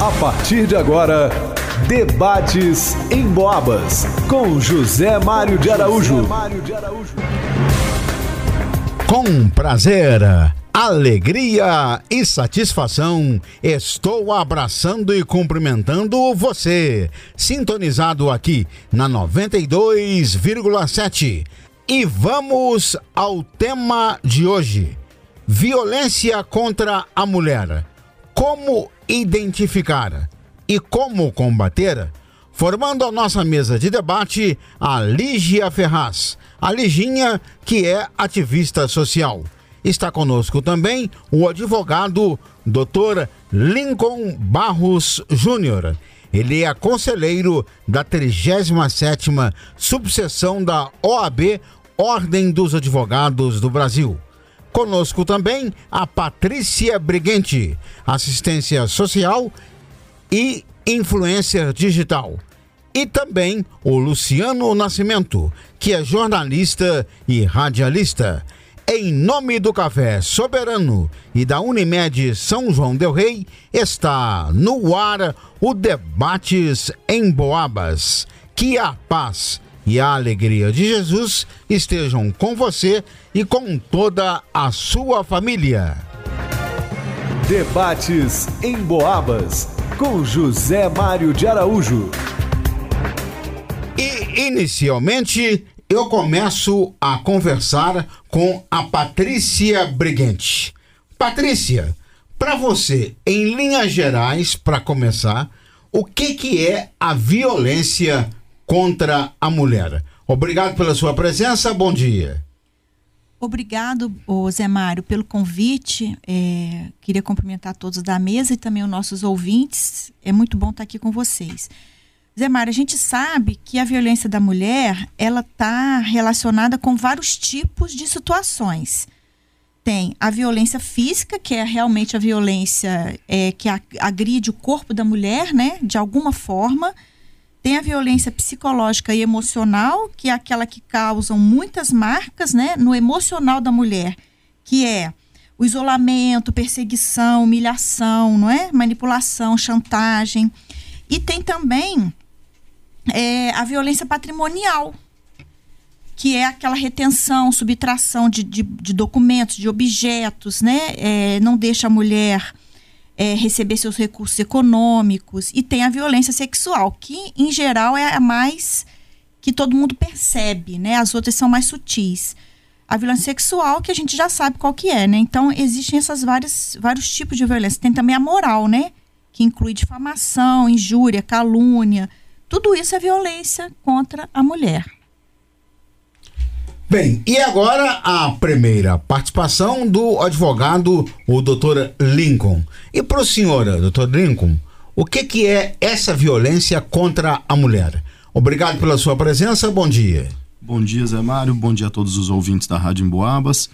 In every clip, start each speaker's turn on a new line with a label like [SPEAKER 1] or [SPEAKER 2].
[SPEAKER 1] A partir de agora, debates em Boabas com José Mário de Araújo.
[SPEAKER 2] Com prazer, alegria e satisfação, estou abraçando e cumprimentando você, sintonizado aqui na 92,7. E vamos ao tema de hoje: violência contra a mulher. Como identificar e como combater? Formando a nossa mesa de debate, a Lígia Ferraz, a Liginha, que é ativista social. Está conosco também o advogado Dr. Lincoln Barros Júnior. Ele é conselheiro da 37ª subseção da OAB, Ordem dos Advogados do Brasil. Conosco também a Patrícia Briguente, assistência social e influencer digital. E também o Luciano Nascimento, que é jornalista e radialista. Em nome do Café Soberano e da Unimed São João Del Rei, está no ar o Debates em Boabas. Que a paz e a alegria de Jesus estejam com você e com toda a sua família.
[SPEAKER 1] Debates em Boabas com José Mário de Araújo.
[SPEAKER 2] E inicialmente eu começo a conversar com a Patrícia Brigante. Patrícia, para você, em linhas gerais, para começar, o que, que é a violência contra a mulher? Obrigado pela sua presença, bom dia.
[SPEAKER 3] Obrigado, Zé Mário, pelo convite. É, queria cumprimentar todos da mesa e também os nossos ouvintes. É muito bom estar aqui com vocês. Zé Mário, a gente sabe que a violência da mulher ela está relacionada com vários tipos de situações. Tem a violência física, que é realmente a violência é, que agride o corpo da mulher, né, de alguma forma. Tem a violência psicológica e emocional, que é aquela que causa muitas marcas né, no emocional da mulher, que é o isolamento, perseguição, humilhação, não é? manipulação, chantagem. E tem também é, a violência patrimonial, que é aquela retenção, subtração de, de, de documentos, de objetos, né? É, não deixa a mulher é, receber seus recursos econômicos e tem a violência sexual, que em geral é a mais que todo mundo percebe, né? As outras são mais sutis. A violência sexual que a gente já sabe qual que é, né? Então existem essas várias vários tipos de violência. Tem também a moral, né? Que inclui difamação, injúria, calúnia. Tudo isso é violência contra a mulher.
[SPEAKER 2] Bem, e agora a primeira participação do advogado, o doutor Lincoln. E para o senhor, doutor Lincoln, o que, que é essa violência contra a mulher? Obrigado pela sua presença, bom dia.
[SPEAKER 4] Bom dia, Zé Mário, bom dia a todos os ouvintes da Rádio Emboabas.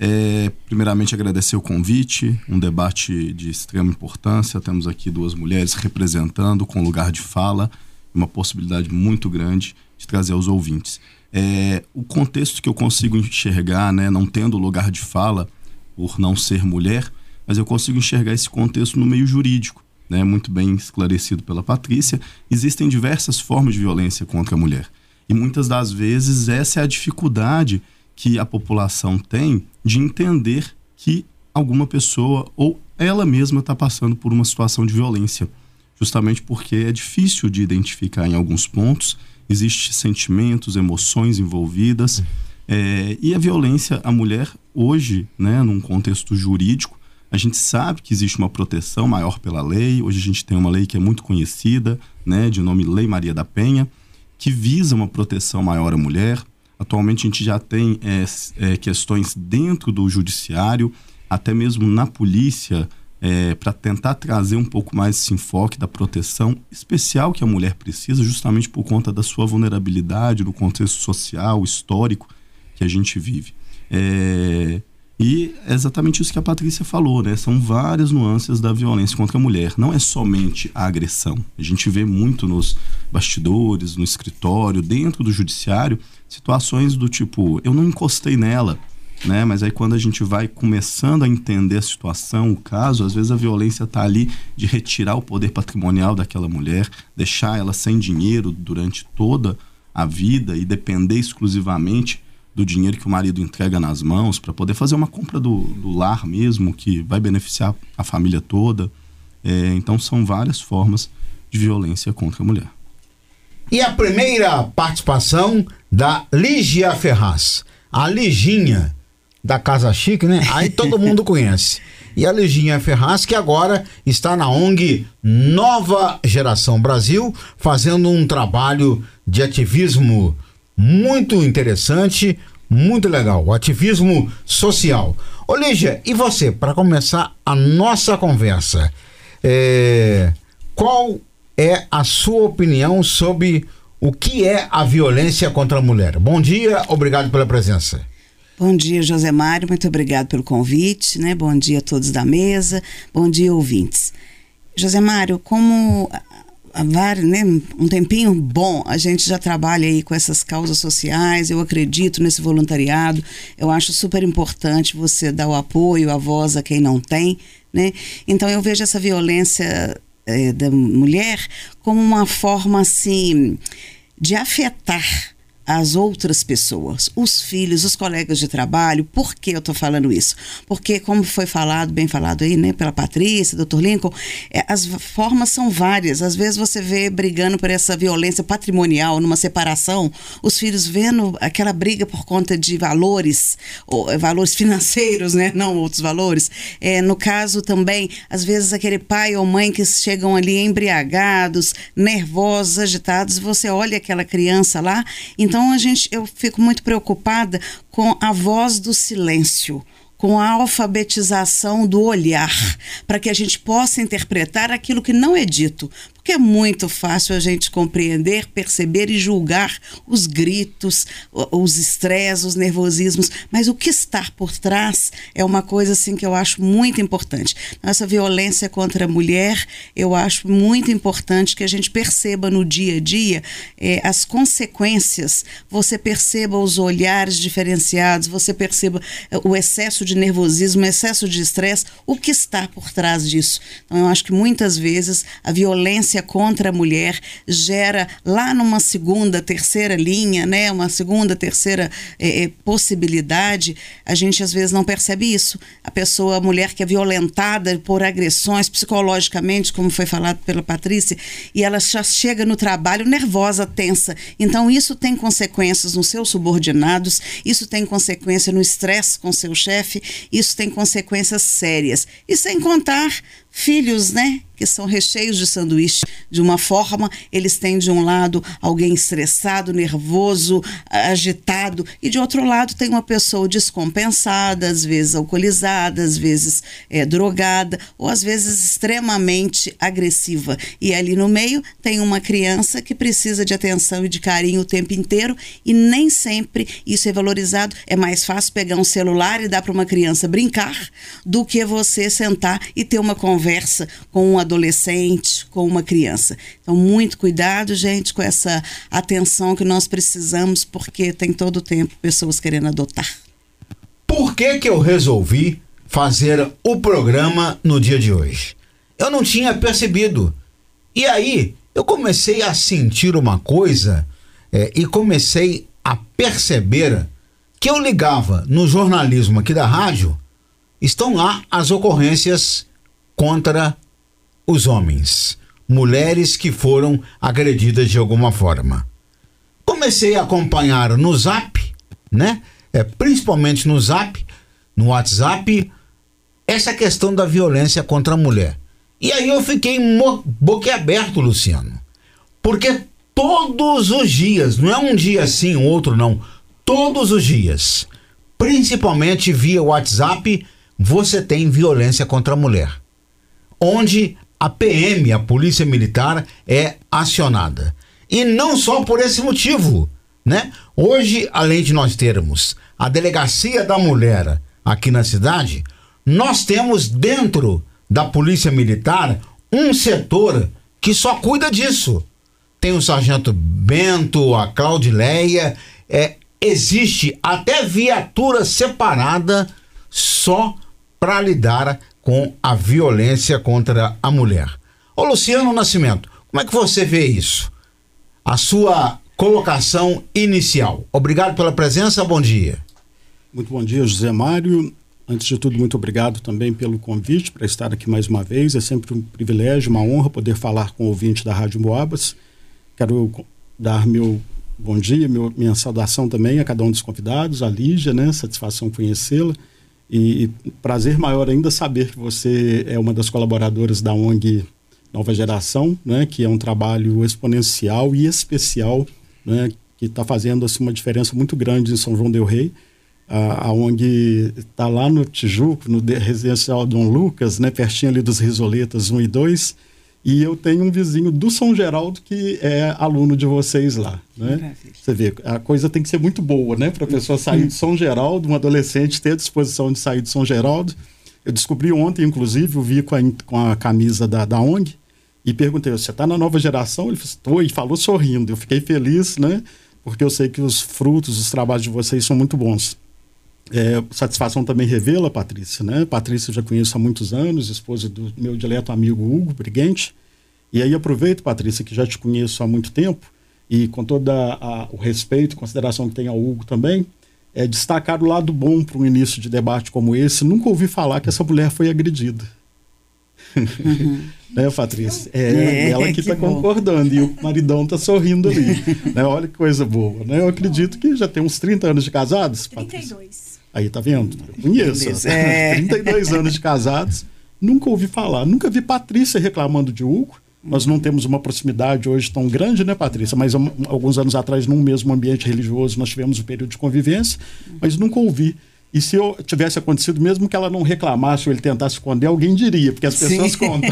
[SPEAKER 4] É, primeiramente, agradecer o convite, um debate de extrema importância. Temos aqui duas mulheres representando, com lugar de fala, uma possibilidade muito grande de trazer aos ouvintes é, o contexto que eu consigo enxergar, né, não tendo lugar de fala por não ser mulher, mas eu consigo enxergar esse contexto no meio jurídico, né, muito bem esclarecido pela Patrícia. Existem diversas formas de violência contra a mulher e muitas das vezes essa é a dificuldade que a população tem de entender que alguma pessoa ou ela mesma está passando por uma situação de violência, justamente porque é difícil de identificar em alguns pontos Existem sentimentos, emoções envolvidas. É, e a violência à mulher, hoje, né, num contexto jurídico, a gente sabe que existe uma proteção maior pela lei. Hoje a gente tem uma lei que é muito conhecida, né, de nome Lei Maria da Penha, que visa uma proteção maior à mulher. Atualmente a gente já tem é, é, questões dentro do judiciário, até mesmo na polícia, é, para tentar trazer um pouco mais esse enfoque da proteção especial que a mulher precisa, justamente por conta da sua vulnerabilidade no contexto social, histórico que a gente vive. É, e é exatamente isso que a Patrícia falou, né? São várias nuances da violência contra a mulher. Não é somente a agressão. A gente vê muito nos bastidores, no escritório, dentro do judiciário, situações do tipo: eu não encostei nela, né? Mas aí quando a gente vai começando a entender a situação, o caso, às vezes a violência está ali de retirar o poder patrimonial daquela mulher, deixar ela sem dinheiro durante toda a vida e depender exclusivamente do dinheiro que o marido entrega nas mãos para poder fazer uma compra do, do, lar mesmo, que vai beneficiar a família toda. É, então são várias formas de violência contra a mulher.
[SPEAKER 2] E a primeira participação da Ligia Ferraz, a Liginha da Casa Chique, né? Aí todo mundo conhece. E a Liginha Ferraz, que agora está na ONG Nova Geração Brasil, fazendo um trabalho de ativismo muito interessante, muito legal, ativismo social. Ô Lígia, e você, para começar a nossa conversa, é... qual é a sua opinião sobre o que é a violência contra a mulher? Bom dia, obrigado pela presença.
[SPEAKER 5] Bom dia, José Mário, muito obrigado pelo convite, né? Bom dia a todos da mesa, bom dia, ouvintes. José Mário, como há vários, né, um tempinho bom, a gente já trabalha aí com essas causas sociais, eu acredito nesse voluntariado, eu acho super importante você dar o apoio, a voz a quem não tem, né? Então eu vejo essa violência é, da mulher como uma forma assim de afetar as outras pessoas, os filhos, os colegas de trabalho. Por que eu estou falando isso? Porque, como foi falado, bem falado aí, né, pela Patrícia, doutor Lincoln, é, as formas são várias. Às vezes você vê brigando por essa violência patrimonial, numa separação, os filhos vendo aquela briga por conta de valores, ou, é, valores financeiros, né, não outros valores. É, no caso também, às vezes aquele pai ou mãe que chegam ali embriagados, nervosos, agitados, você olha aquela criança lá, então então a gente, eu fico muito preocupada com a voz do silêncio com a alfabetização do olhar, para que a gente possa interpretar aquilo que não é dito, porque é muito fácil a gente compreender, perceber e julgar os gritos, os estresses, os nervosismos, mas o que está por trás é uma coisa assim que eu acho muito importante. Essa violência contra a mulher, eu acho muito importante que a gente perceba no dia a dia eh, as consequências, você perceba os olhares diferenciados, você perceba eh, o excesso de nervosismo, o excesso de estresse, o que está por trás disso. Então, eu acho que muitas vezes a violência violência contra a mulher gera lá numa segunda, terceira linha, né, uma segunda, terceira é, possibilidade, a gente às vezes não percebe isso. A pessoa, a mulher que é violentada por agressões psicologicamente, como foi falado pela Patrícia, e ela já chega no trabalho nervosa, tensa. Então isso tem consequências nos seus subordinados, isso tem consequência no estresse com seu chefe, isso tem consequências sérias. E sem contar filhos, né? Que são recheios de sanduíche. De uma forma, eles têm de um lado alguém estressado, nervoso, agitado, e de outro lado tem uma pessoa descompensada, às vezes alcoolizada, às vezes é, drogada, ou às vezes extremamente agressiva. E ali no meio tem uma criança que precisa de atenção e de carinho o tempo inteiro, e nem sempre isso é valorizado. É mais fácil pegar um celular e dar para uma criança brincar do que você sentar e ter uma conversa conversa com um adolescente, com uma criança. Então, muito cuidado, gente, com essa atenção que nós precisamos, porque tem todo o tempo pessoas querendo adotar.
[SPEAKER 2] Por que, que eu resolvi fazer o programa no dia de hoje? Eu não tinha percebido. E aí, eu comecei a sentir uma coisa é, e comecei a perceber que eu ligava no jornalismo aqui da rádio, estão lá as ocorrências contra os homens, mulheres que foram agredidas de alguma forma. Comecei a acompanhar no Zap, né? É, principalmente no Zap, no WhatsApp, essa questão da violência contra a mulher. E aí eu fiquei boquiaberto, Luciano. Porque todos os dias, não é um dia assim, outro não, todos os dias, principalmente via WhatsApp, você tem violência contra a mulher onde a PM, a Polícia Militar, é acionada. E não só por esse motivo, né? Hoje, além de nós termos a Delegacia da Mulher aqui na cidade, nós temos dentro da Polícia Militar um setor que só cuida disso. Tem o Sargento Bento, a Claudileia, é, existe até viatura separada só para lidar com a violência contra a mulher. Ô Luciano Nascimento, como é que você vê isso? A sua colocação inicial. Obrigado pela presença, bom dia.
[SPEAKER 6] Muito bom dia, José Mário. Antes de tudo, muito obrigado também pelo convite para estar aqui mais uma vez. É sempre um privilégio, uma honra poder falar com o ouvinte da Rádio Moabas. Quero dar meu bom dia, meu, minha saudação também a cada um dos convidados, a Lígia, né? Satisfação conhecê-la. E, prazer maior ainda saber que você é uma das colaboradoras da ONG Nova Geração, né? Que é um trabalho exponencial e especial, né? Que está fazendo assim, uma diferença muito grande em São João del Rei a, a ONG está lá no Tijuco, no residencial Dom Lucas, né, pertinho ali dos Risoletas 1 e 2, e eu tenho um vizinho do São Geraldo que é aluno de vocês lá, né? Você vê, a coisa tem que ser muito boa, né, para a pessoa sair de São Geraldo, um adolescente ter a disposição de sair de São Geraldo. Eu descobri ontem, inclusive, eu vi com a, com a camisa da, da ONG e perguntei, você está na nova geração? Ele falou, e falou sorrindo. Eu fiquei feliz, né, porque eu sei que os frutos, os trabalhos de vocês são muito bons. É, satisfação também revela, Patrícia, né? Patrícia eu já conheço há muitos anos, esposa do meu dileto amigo Hugo Briguente. E aí aproveito, Patrícia, que já te conheço há muito tempo e com todo o respeito e consideração que tem ao Hugo também, é destacar o lado bom para um início de debate como esse. Nunca ouvi falar que essa mulher foi agredida. Uhum. né, Patrícia? É, é ela que está concordando e o maridão está sorrindo ali. né? Olha que coisa boa. Né? Eu acredito que já tem uns 30 anos de casados.
[SPEAKER 3] 32. Patrícia.
[SPEAKER 6] Aí, tá vendo? Eu conheço. É. 32 anos de casados. Nunca ouvi falar. Nunca vi Patrícia reclamando de Hugo. Nós não temos uma proximidade hoje tão grande, né, Patrícia? Mas um, alguns anos atrás, num mesmo ambiente religioso, nós tivemos um período de convivência, mas nunca ouvi. E se eu tivesse acontecido, mesmo que ela não reclamasse ou ele tentasse esconder, alguém diria, porque as pessoas Sim. contam.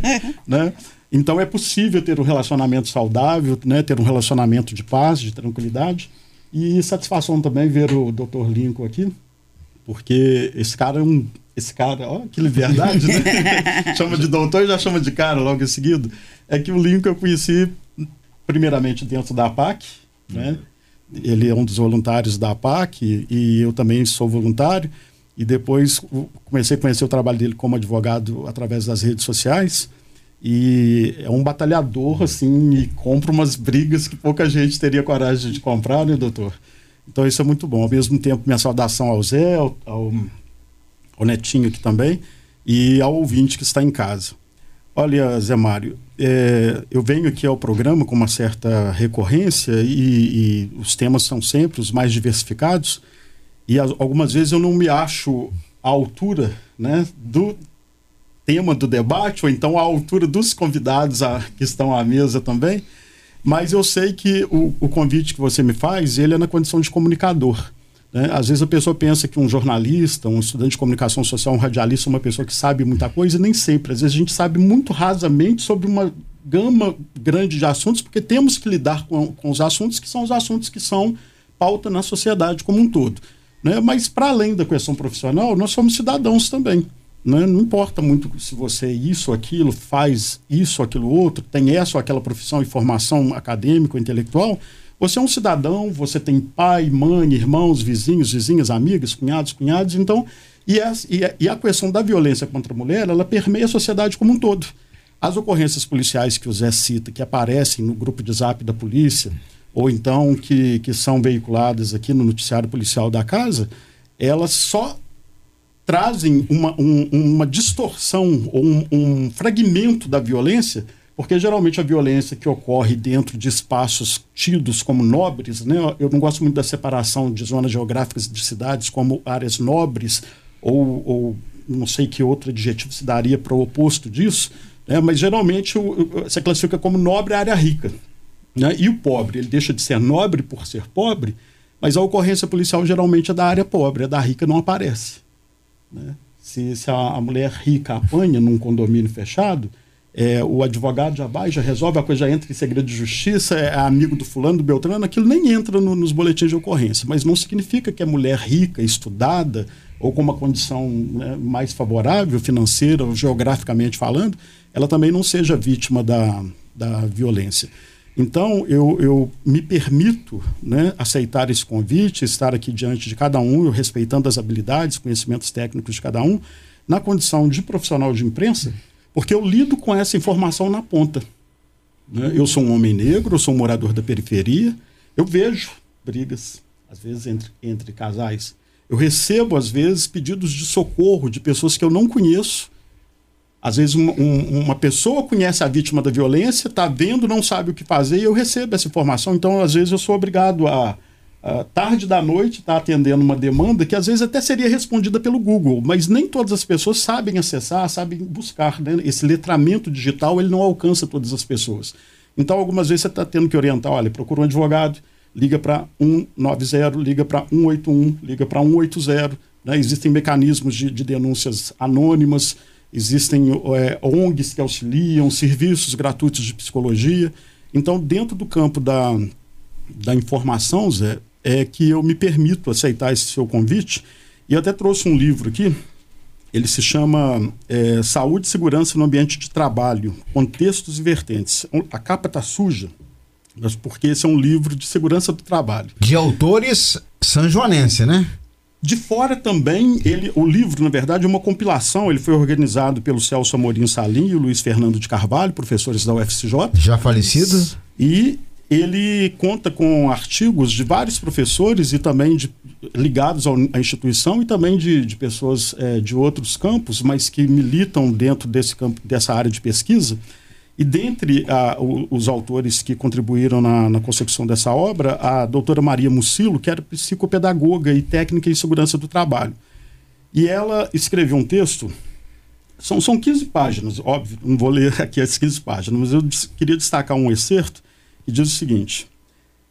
[SPEAKER 6] né? Então é possível ter um relacionamento saudável, né? ter um relacionamento de paz, de tranquilidade. E satisfação também ver o Dr. Lincoln aqui, porque esse cara é um. Esse cara, ó, que verdade, né? chama de doutor e já chama de cara logo em seguida. É que o Lincoln eu conheci primeiramente dentro da APAC, né? Ele é um dos voluntários da APAC e eu também sou voluntário. E depois comecei a conhecer o trabalho dele como advogado através das redes sociais. E é um batalhador, assim, e compra umas brigas que pouca gente teria coragem de comprar, né, doutor? Então isso é muito bom. Ao mesmo tempo, minha saudação ao Zé, ao, ao, ao Netinho aqui também, e ao ouvinte que está em casa. Olha, Zé Mário, é, eu venho aqui ao programa com uma certa recorrência e, e os temas são sempre os mais diversificados e as, algumas vezes eu não me acho à altura né, do tema do debate ou então à altura dos convidados a, que estão à mesa também. Mas eu sei que o, o convite que você me faz, ele é na condição de comunicador. Né? Às vezes a pessoa pensa que um jornalista, um estudante de comunicação social, um radialista, uma pessoa que sabe muita coisa, e nem sempre. Às vezes a gente sabe muito rasamente sobre uma gama grande de assuntos, porque temos que lidar com, com os assuntos que são os assuntos que são pauta na sociedade como um todo. Né? Mas, para além da questão profissional, nós somos cidadãos também. Né? Não importa muito se você é isso, aquilo, faz isso, aquilo outro, tem essa ou aquela profissão e formação acadêmica, intelectual. Você é um cidadão, você tem pai, mãe, irmãos, vizinhos, vizinhas, amigas, cunhados, cunhados. Então, e a, e a, e a questão da violência contra a mulher, ela permeia a sociedade como um todo. As ocorrências policiais que o Zé cita, que aparecem no grupo de zap da polícia, ou então que, que são veiculadas aqui no noticiário policial da casa, elas só trazem uma, um, uma distorção ou um, um fragmento da violência, porque geralmente a violência que ocorre dentro de espaços tidos como nobres, né? eu não gosto muito da separação de zonas geográficas de cidades como áreas nobres, ou, ou não sei que outro adjetivo se daria para o oposto disso, né? mas geralmente o, você classifica como nobre a área rica. Né? E o pobre, ele deixa de ser nobre por ser pobre, mas a ocorrência policial geralmente é da área pobre, a da rica não aparece. Né? Se, se a, mulher rica apanha num condomínio fechado, é, o advogado já vai, já resolve, a coisa já entra em segredo de justiça, é amigo do fulano, do Beltrano, aquilo nem entra no, nos boletins de ocorrência. Mas não significa que a mulher rica, estudada, ou com uma condição né, mais favorável, financeira ou geograficamente falando, ela também não seja vítima da, da violência. Então, eu, eu me permito né, aceitar esse convite, estar aqui diante de cada um, eu respeitando as habilidades, conhecimentos técnicos de cada um, na condição de profissional de imprensa, porque eu lido com essa informação na ponta. Né? Eu sou um homem negro, eu sou um morador da periferia, eu vejo brigas, às vezes, entre, entre casais. Eu recebo, às vezes, pedidos de socorro de pessoas que eu não conheço às vezes uma, um, uma pessoa conhece a vítima da violência, está vendo, não sabe o que fazer e eu recebo essa informação. Então, às vezes, eu sou obrigado a, a tarde da noite estar tá atendendo uma demanda que às vezes até seria respondida pelo Google, mas nem todas as pessoas sabem acessar, sabem buscar. Né? Esse letramento digital ele não alcança todas as pessoas. Então, algumas vezes você está tendo que orientar, olha, procura um advogado, liga para 190, liga para 181, liga para 180. Né? Existem mecanismos de, de denúncias anônimas existem é, ONGs que auxiliam, serviços gratuitos de psicologia. Então, dentro do campo da, da informação, Zé, é que eu me permito aceitar esse seu convite. E até trouxe um livro aqui, ele se chama é, Saúde e Segurança no Ambiente de Trabalho, Contextos e Vertentes. A capa está suja, mas porque esse é um livro de segurança do trabalho.
[SPEAKER 2] De autores sanjoanense, né?
[SPEAKER 6] De fora também, ele, o livro, na verdade, é uma compilação. Ele foi organizado pelo Celso Amorim Salim e o Luiz Fernando de Carvalho, professores da UFCJ.
[SPEAKER 2] Já falecidos?
[SPEAKER 6] E ele conta com artigos de vários professores e também de, ligados ao, à instituição e também de, de pessoas é, de outros campos, mas que militam dentro desse campo, dessa área de pesquisa. E dentre a, o, os autores que contribuíram na, na, concepção dessa obra, a doutora Maria Mucilo, que era psicopedagoga e técnica em segurança do trabalho. E ela escreveu um texto, são, são 15 páginas, óbvio, não vou ler aqui as 15 páginas, mas eu queria destacar um excerto que diz o seguinte.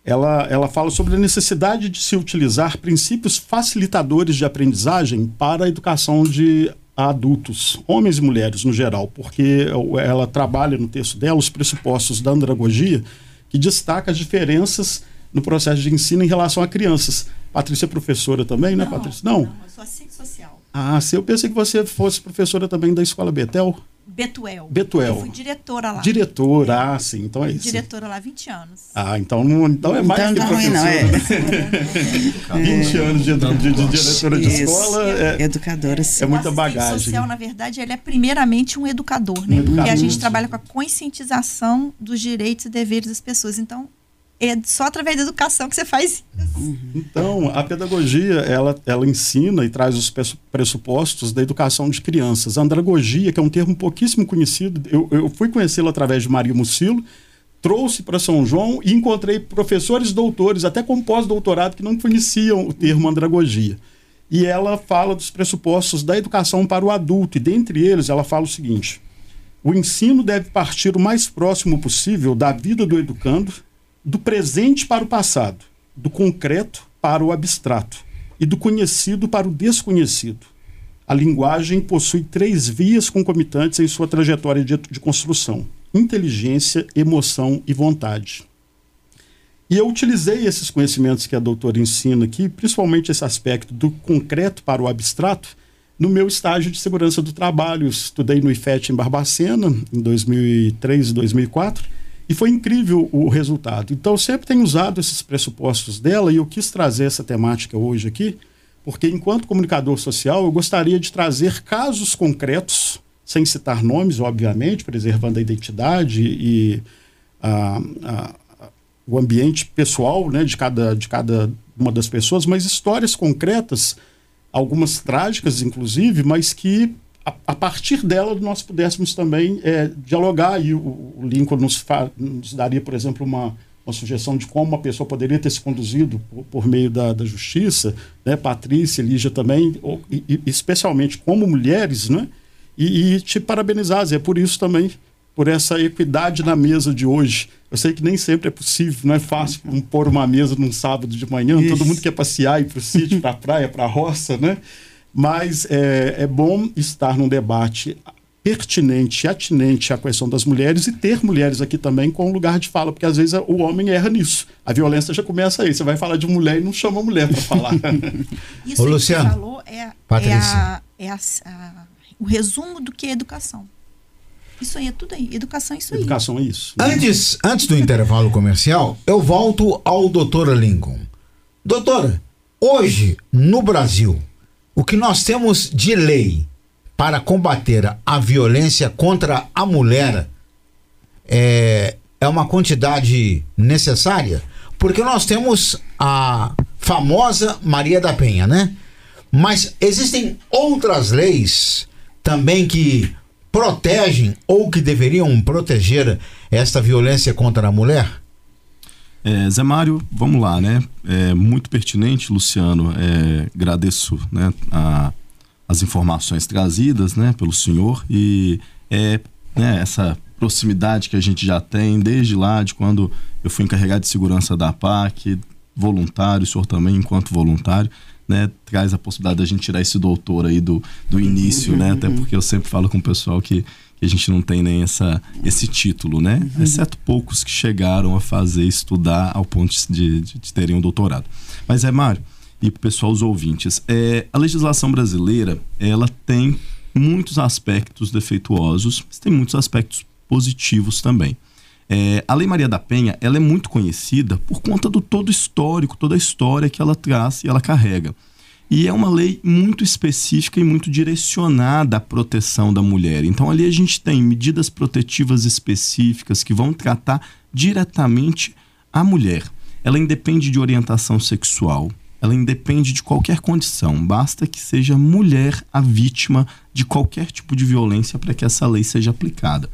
[SPEAKER 6] Ela, ela fala sobre a necessidade de se utilizar princípios facilitadores de aprendizagem para a educação de a adultos, homens e mulheres no geral, porque ela trabalha no texto dela os pressupostos da andragogia que destaca as diferenças no processo de ensino em relação a crianças. Patrícia é professora também, né,
[SPEAKER 3] não,
[SPEAKER 6] Patrícia?
[SPEAKER 3] Não, não, eu sou assistente social.
[SPEAKER 6] Ah, se eu pensei que você fosse professora também da Escola Betel.
[SPEAKER 3] Betuel.
[SPEAKER 6] Betuel.
[SPEAKER 3] Eu fui diretora lá.
[SPEAKER 6] Diretora, ah, sim, então é isso.
[SPEAKER 3] Diretora lá há 20 anos.
[SPEAKER 6] Ah, então, não, então é mais então, que não professora. Não, é. 20 anos de, de, de, de diretora de escola.
[SPEAKER 5] É, Educadora, sim.
[SPEAKER 6] É muita bagagem.
[SPEAKER 3] O social, na verdade, ele é primeiramente um educador, né? Um educador, Porque a gente trabalha com a conscientização dos direitos e deveres das pessoas. Então, é só através da educação que você faz isso.
[SPEAKER 6] Então, a pedagogia, ela, ela ensina e traz os pressupostos da educação de crianças. A andragogia, que é um termo pouquíssimo conhecido, eu, eu fui conhecê-lo através de Maria Mucilo, trouxe para São João e encontrei professores doutores, até com pós-doutorado, que não conheciam o termo andragogia. E ela fala dos pressupostos da educação para o adulto, e dentre eles ela fala o seguinte: o ensino deve partir o mais próximo possível da vida do educando do presente para o passado, do concreto para o abstrato e do conhecido para o desconhecido. A linguagem possui três vias concomitantes em sua trajetória de, de construção: inteligência, emoção e vontade. E eu utilizei esses conhecimentos que a doutora ensina aqui, principalmente esse aspecto do concreto para o abstrato, no meu estágio de segurança do trabalho. Estudei no IFET em Barbacena, em 2003 e 2004, e foi incrível o resultado. Então, eu sempre tenho usado esses pressupostos dela e eu quis trazer essa temática hoje aqui, porque, enquanto comunicador social, eu gostaria de trazer casos concretos, sem citar nomes, obviamente, preservando a identidade e a, a, o ambiente pessoal né, de, cada, de cada uma das pessoas, mas histórias concretas, algumas trágicas, inclusive, mas que a, a, partir dela nós pudéssemos também é, dialogar e o, o Lincoln nos, nos, daria, por exemplo, uma, uma sugestão de como uma pessoa poderia ter se conduzido por, por meio da, da, justiça, né? Patrícia, Lígia também, ou, e, especialmente como mulheres, né? E, e te parabenizar, é por isso também, por essa equidade na mesa de hoje. Eu sei que nem sempre é possível, não é fácil pôr uma mesa num sábado de manhã, isso. todo mundo quer passear, ir para o sítio, para a praia, para a roça, né? Mas é, é bom estar num debate pertinente, atinente à questão das mulheres e ter mulheres aqui também com lugar de fala, porque às vezes o homem erra nisso. A violência já começa aí. Você vai falar de mulher e não chama a mulher para falar.
[SPEAKER 3] Isso Ô, que você falou é, é, a, é a, a, o resumo do que é educação. Isso aí é tudo aí. Educação é isso
[SPEAKER 6] Educação aí. Educação
[SPEAKER 2] é isso. Antes, antes do intervalo comercial, eu volto ao doutor Lincoln. Doutora, hoje, no Brasil, o que nós temos de lei para combater a violência contra a mulher é, é uma quantidade necessária? Porque nós temos a famosa Maria da Penha, né? Mas existem outras leis também que protegem ou que deveriam proteger esta violência contra a mulher?
[SPEAKER 4] É, Zé Mário, vamos lá, né? É muito pertinente, Luciano. É, agradeço né, a, as informações trazidas né, pelo senhor e é né, essa proximidade que a gente já tem desde lá, de quando eu fui encarregado de segurança da PAC, voluntário, o senhor também, enquanto voluntário, né, traz a possibilidade da gente tirar esse doutor aí do, do início, né? Até porque eu sempre falo com o pessoal que, que a gente não tem nem essa, esse título, né? Uhum. Exceto poucos que chegaram a fazer, estudar ao ponto de, de, de terem um doutorado. Mas é, Mário, e pessoal, os ouvintes, é, a legislação brasileira, ela tem muitos aspectos defeituosos, mas tem muitos aspectos positivos também. É, a Lei Maria da Penha ela é muito conhecida por conta do todo histórico, toda a história que ela traz e ela carrega. E é uma lei muito específica e muito direcionada à proteção da mulher. Então, ali a gente tem medidas protetivas específicas que vão tratar diretamente a mulher. Ela independe de orientação sexual, ela independe de qualquer condição, basta que seja mulher a vítima de qualquer tipo de violência para que essa lei seja aplicada.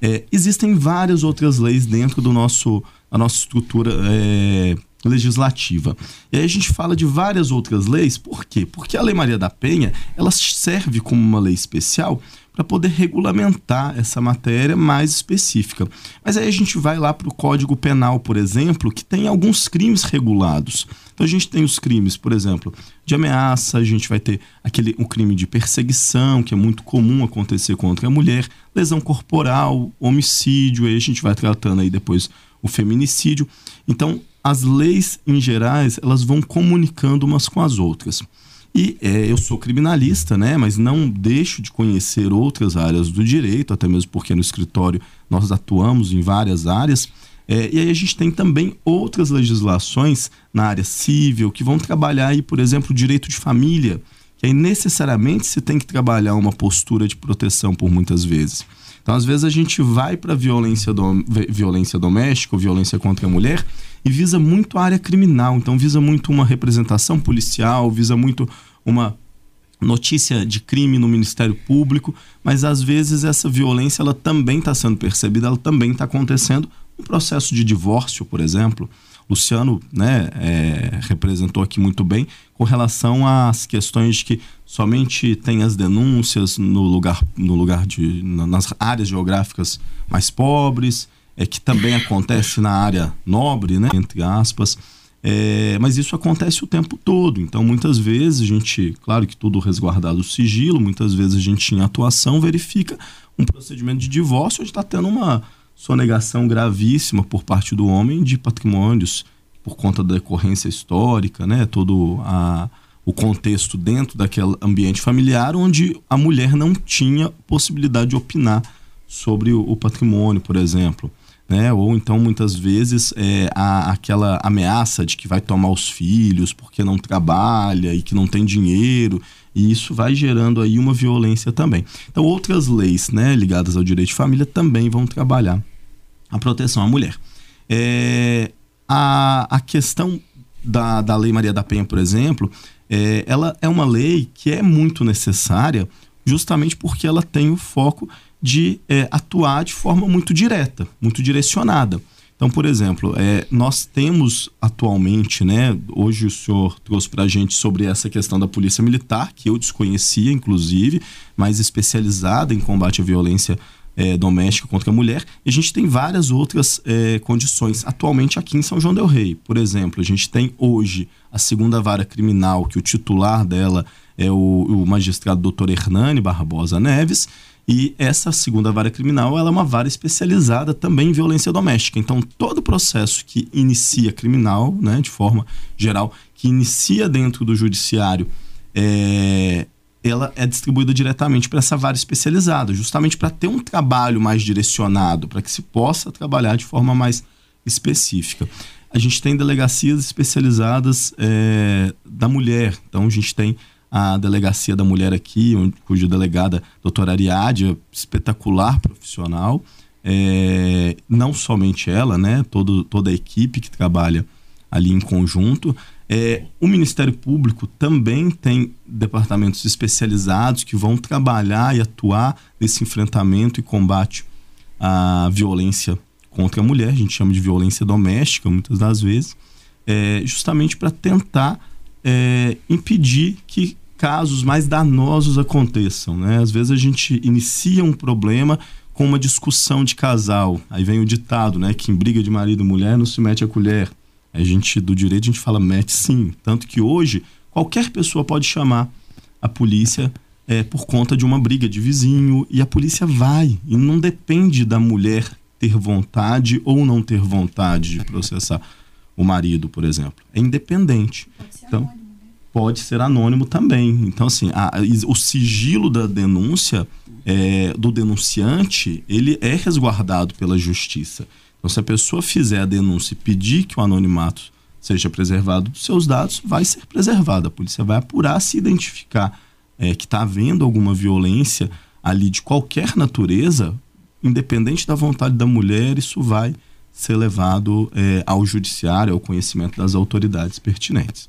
[SPEAKER 4] É, existem várias outras leis dentro do nosso, da nossa estrutura é, legislativa. E aí a gente fala de várias outras leis, por quê? Porque a Lei Maria da Penha, ela serve como uma lei especial para poder regulamentar essa matéria mais específica. Mas aí a gente vai lá para o Código Penal, por exemplo, que tem alguns crimes regulados. Então a gente tem os crimes, por exemplo, de ameaça, a gente vai ter aquele um crime de perseguição, que é muito comum acontecer contra a mulher, lesão corporal, homicídio, aí a gente vai tratando aí depois o feminicídio. Então, as leis em gerais, elas vão comunicando umas com as outras. E é, eu sou criminalista, né? Mas não deixo de conhecer outras áreas do direito, até mesmo porque no escritório nós atuamos em várias áreas. É, e aí a gente tem também outras legislações na área civil que vão trabalhar aí, por exemplo, o direito de família, que aí necessariamente se tem que trabalhar uma postura de proteção por muitas vezes. Então, às vezes, a gente vai para violência, do, violência doméstica ou violência contra a mulher e visa muito a área criminal. Então, visa muito uma representação policial, visa muito uma notícia de crime no Ministério Público, mas às vezes essa violência ela também está sendo percebida, ela também está acontecendo no processo de divórcio, por exemplo. Luciano né, é, representou aqui muito bem com relação às questões de que somente tem as denúncias no lugar, no lugar de, nas áreas geográficas mais pobres, é, que também acontece na área nobre, né, entre aspas. É, mas isso acontece o tempo todo. Então, muitas vezes a gente, claro que tudo resguardado o sigilo, muitas vezes a gente em atuação verifica um procedimento de divórcio onde está tendo uma sonegação gravíssima por parte do homem de patrimônios por conta da decorrência histórica, né? Todo a, o contexto dentro daquele ambiente familiar onde a mulher não tinha possibilidade de opinar sobre o, patrimônio, por exemplo. Né? Ou então, muitas vezes, é, aquela ameaça de que vai tomar os filhos porque não trabalha e que não tem dinheiro, e isso vai gerando aí uma violência também. Então, outras leis né, ligadas ao direito de família também vão trabalhar a proteção à mulher. É, a, a questão da, da Lei Maria da Penha, por exemplo, é, ela é uma lei que é muito necessária justamente porque ela tem o foco de é, atuar de forma muito direta, muito direcionada. Então, por exemplo, é, nós temos atualmente, né? Hoje o senhor trouxe para a gente sobre essa questão da polícia militar, que eu desconhecia, inclusive, mais especializada em combate à violência é, doméstica contra a mulher. E a gente tem várias outras é, condições. Atualmente aqui em São João del Rei, por exemplo, a gente tem hoje a segunda vara criminal, que o titular dela é o, o magistrado doutor Hernani Barbosa Neves. E essa segunda vara criminal ela é uma vara especializada também em violência doméstica. Então, todo processo que inicia criminal, né, de forma geral, que inicia dentro do judiciário, é, ela é distribuída diretamente para essa vara especializada, justamente para ter um trabalho mais direcionado, para que se possa trabalhar de forma mais específica. A gente tem delegacias especializadas é, da mulher, então a gente tem a delegacia da mulher aqui, onde, cuja delegada, doutora Ariadne, espetacular profissional, é, não somente ela, né, todo, toda a equipe que trabalha ali em conjunto. É, o Ministério Público também tem departamentos especializados que vão trabalhar e atuar nesse enfrentamento e combate à violência contra a mulher, a gente chama de violência doméstica muitas das vezes, é, justamente para tentar é, impedir que casos mais danosos aconteçam. Né? Às vezes a gente inicia um problema com uma discussão de casal, aí vem o ditado, né, que em briga de marido e mulher não se mete a colher. A gente, do direito, a gente fala mete sim. Tanto que hoje, qualquer pessoa pode chamar a polícia é, por conta de uma briga de vizinho e a polícia vai. E não depende da mulher ter vontade ou não ter vontade de processar o marido, por exemplo. É independente. então? Pode ser anônimo também. Então, assim, a, o sigilo da denúncia é, do denunciante, ele é resguardado pela justiça. Então, se a pessoa fizer a denúncia e pedir que o anonimato seja preservado dos seus dados, vai ser preservado. A polícia vai apurar se identificar é, que está havendo alguma violência ali de qualquer natureza, independente da vontade da mulher, isso vai ser levado é, ao judiciário, ao conhecimento das autoridades pertinentes.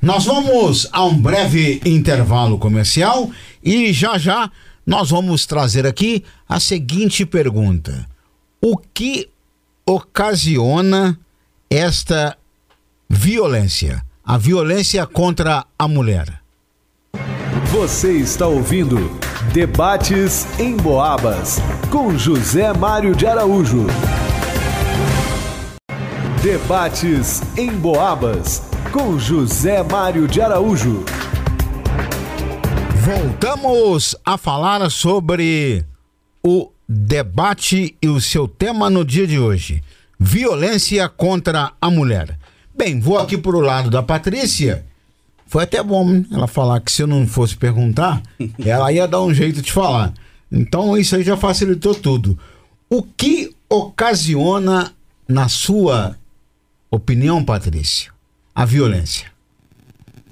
[SPEAKER 2] Nós vamos a um breve intervalo comercial e já já nós vamos trazer aqui a seguinte pergunta: O que ocasiona esta violência, a violência contra a mulher.
[SPEAKER 1] Você está ouvindo Debates em Boabas com José Mário de Araújo. Debates em Boabas com José Mário de Araújo.
[SPEAKER 2] Voltamos a falar sobre o debate e o seu tema no dia de hoje: violência contra a mulher. Bem, vou aqui para o lado da Patrícia. Foi até bom ela falar que se eu não fosse perguntar, ela ia dar um jeito de falar. Então isso aí já facilitou tudo. O que ocasiona, na sua opinião, Patrícia, a violência?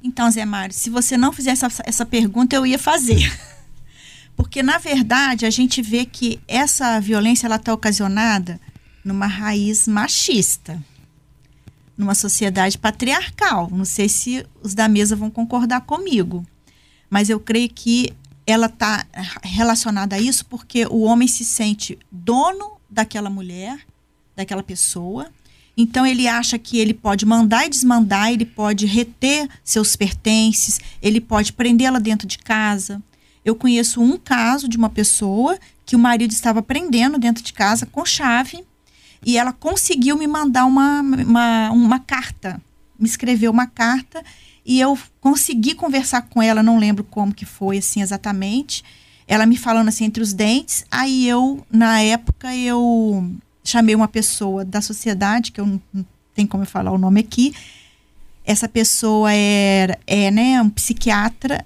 [SPEAKER 3] Então, Zé Mário, se você não fizesse essa, essa pergunta, eu ia fazer. Porque, na verdade, a gente vê que essa violência está ocasionada numa raiz machista, numa sociedade patriarcal. Não sei se os da mesa vão concordar comigo, mas eu creio que ela está relacionada a isso porque o homem se sente dono daquela mulher, daquela pessoa. Então ele acha que ele pode mandar e desmandar, ele pode reter seus pertences, ele pode prendê-la dentro de casa, eu conheço um caso de uma pessoa que o marido estava prendendo dentro de casa com chave e ela conseguiu me mandar uma, uma, uma carta, me escreveu uma carta e eu consegui conversar com ela, não lembro como que foi assim exatamente. Ela me falando assim entre os dentes, aí eu, na época, eu chamei uma pessoa da sociedade, que eu não, não tem como eu falar o nome aqui. Essa pessoa era, é, né, um psiquiatra,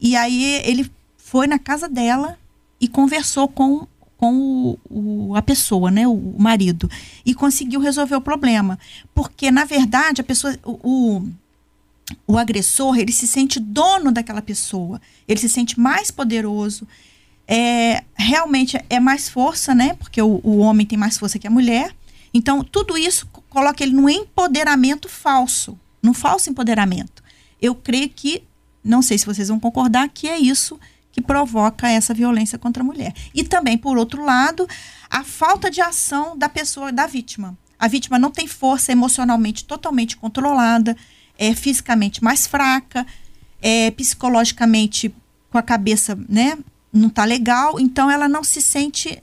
[SPEAKER 3] e aí ele foi na casa dela e conversou com, com o, o, a pessoa, né, o, o, marido, e conseguiu resolver o problema. Porque, na verdade, a pessoa, o, o agressor, ele se sente dono daquela pessoa, ele se sente mais poderoso, é, realmente é mais força, né? Porque o, o homem tem mais força que a mulher. Então, tudo isso coloca ele num empoderamento falso, num falso empoderamento. Eu creio que, não sei se vocês vão concordar, que é isso que provoca essa violência contra a mulher. E também, por outro lado, a falta de ação da pessoa, da vítima. A vítima não tem força emocionalmente totalmente controlada, é fisicamente mais fraca, é psicologicamente com a cabeça, né, não tá legal, então ela não se sente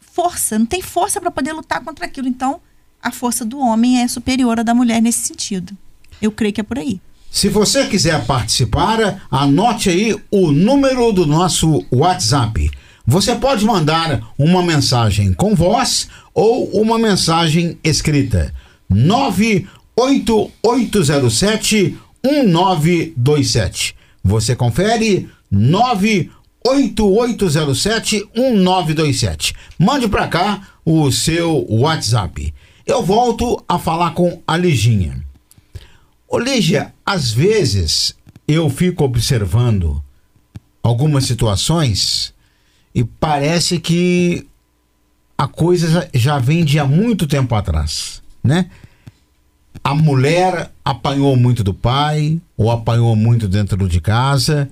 [SPEAKER 3] força, não tem força para poder lutar contra aquilo. Então, a força do homem é superior à da mulher nesse sentido. Eu creio que é por aí.
[SPEAKER 2] Se você quiser participar, anote aí o número do nosso WhatsApp. Você pode mandar uma mensagem com voz ou uma mensagem escrita. 98807 1927. Você confere 988071927. Mande para cá o seu WhatsApp. Eu volto a falar com a Liginha. Ô às vezes eu fico observando algumas situações e parece que a coisa já vem de há muito tempo atrás, né? A mulher apanhou muito do pai, ou apanhou muito dentro de casa.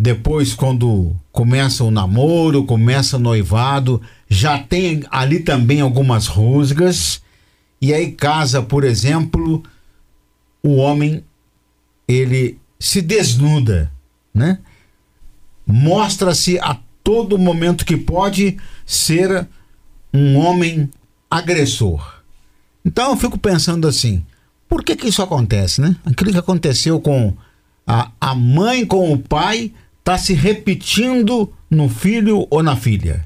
[SPEAKER 2] Depois, quando começa o namoro, começa o noivado, já tem ali também algumas rusgas. E aí casa, por exemplo, o homem ele se desnuda, né? Mostra-se a todo momento que pode ser um homem agressor. Então eu fico pensando assim, por que que isso acontece, né? Aquilo que aconteceu com a, a mãe com o pai está se repetindo no filho ou na filha.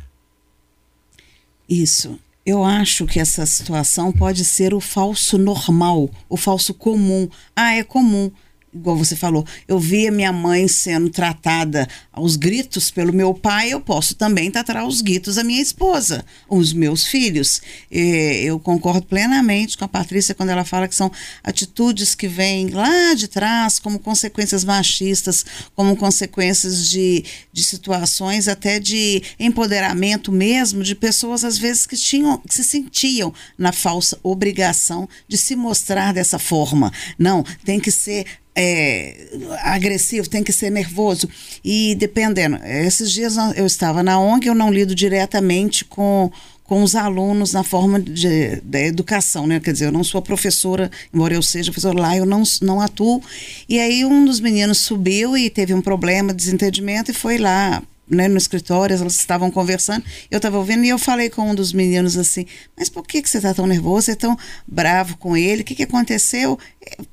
[SPEAKER 5] Isso. Eu acho que essa situação pode ser o falso normal, o falso comum. Ah, é comum igual você falou, eu via minha mãe sendo tratada aos gritos pelo meu pai, eu posso também tratar aos gritos a minha esposa, os meus filhos. eu concordo plenamente com a Patrícia quando ela fala que são atitudes que vêm lá de trás como consequências machistas, como consequências de, de situações até de empoderamento mesmo de pessoas às vezes que tinham que se sentiam na falsa obrigação de se mostrar dessa forma. Não, tem que ser é, agressivo, tem que ser nervoso. E dependendo, esses dias eu estava na ONG, eu não lido diretamente com, com os alunos na forma de, da educação, né? Quer dizer, eu não sou professora, embora eu seja professora lá, eu não, não atuo. E aí um dos meninos subiu e teve um problema, desentendimento, e foi lá né, no escritório, elas estavam conversando, eu estava ouvindo e eu falei com um dos meninos assim, mas por que, que você está tão nervoso, você é tão bravo com ele, o que, que aconteceu?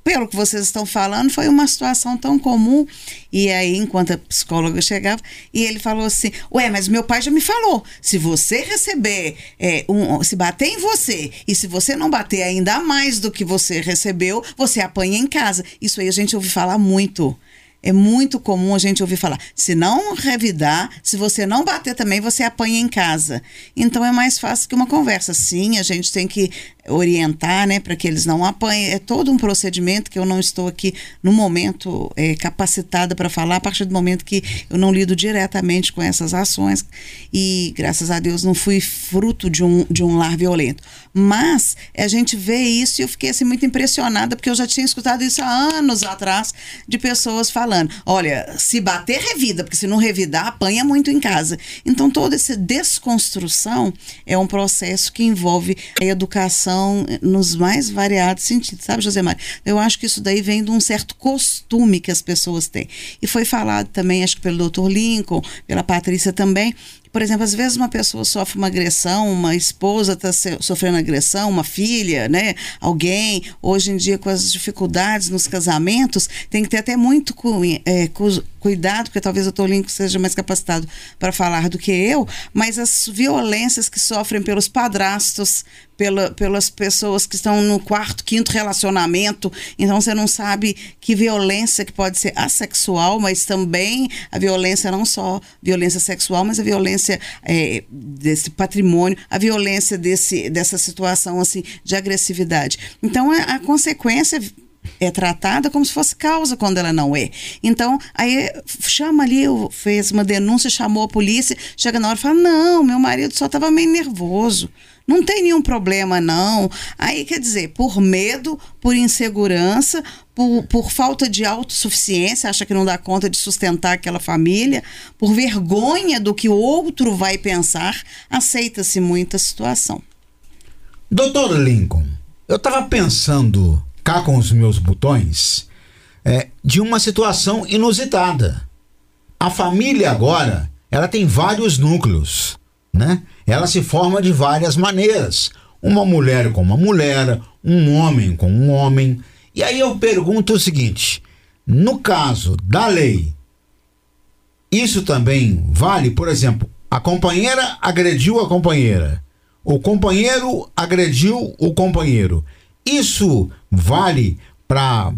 [SPEAKER 5] Pelo que vocês estão falando, foi uma situação tão comum. E aí, enquanto a psicóloga chegava, e ele falou assim, ué, mas meu pai já me falou, se você receber, é, um, se bater em você, e se você não bater ainda mais do que você recebeu, você apanha em casa. Isso aí a gente ouve falar muito. É muito comum a gente ouvir falar: se não revidar, se você não bater também, você apanha em casa. Então é mais fácil que uma conversa. Sim, a gente tem que orientar, né, para que eles não apanhem. É todo um procedimento que eu não estou aqui no momento é, capacitada para falar, a partir do momento que eu não lido diretamente com essas ações e, graças a Deus, não fui fruto de um, de um lar violento. Mas a gente vê isso e eu fiquei assim muito impressionada, porque eu já tinha escutado isso há anos atrás de pessoas falando: olha, se bater, revida, porque se não revidar, apanha muito em casa. Então, toda essa desconstrução é um processo que envolve a educação nos mais variados sentidos, sabe, José Mário? Eu acho que isso daí vem de um certo costume que as pessoas têm. E foi falado também, acho que pelo doutor Lincoln, pela Patrícia também, por exemplo, às vezes uma pessoa sofre uma agressão, uma esposa está sofrendo agressão, uma filha, né? Alguém, hoje em dia, com as dificuldades nos casamentos, tem que ter até muito cu é, cu cuidado, porque talvez o Tolinco seja mais capacitado para falar do que eu, mas as violências que sofrem pelos padrastos, pela, pelas pessoas que estão no quarto, quinto relacionamento, então você não sabe que violência que pode ser assexual, mas também a violência não só violência sexual, mas a violência violência é, desse patrimônio, a violência desse, dessa situação assim de agressividade. Então, a, a consequência é tratada como se fosse causa quando ela não é. Então, aí chama ali, fez uma denúncia, chamou a polícia, chega na hora e fala: Não, meu marido só estava meio nervoso. Não tem nenhum problema, não. Aí, quer dizer, por medo, por insegurança, por, por falta de autossuficiência, acha que não dá conta de sustentar aquela família, por vergonha do que o outro vai pensar, aceita-se muita situação.
[SPEAKER 2] Doutor Lincoln, eu estava pensando cá com os meus botões é, de uma situação inusitada. A família agora, ela tem vários núcleos, né? Ela se forma de várias maneiras. Uma mulher com uma mulher, um homem com um homem. E aí eu pergunto o seguinte: no caso da lei, isso também vale, por exemplo, a companheira agrediu a companheira, o companheiro agrediu o companheiro. Isso vale para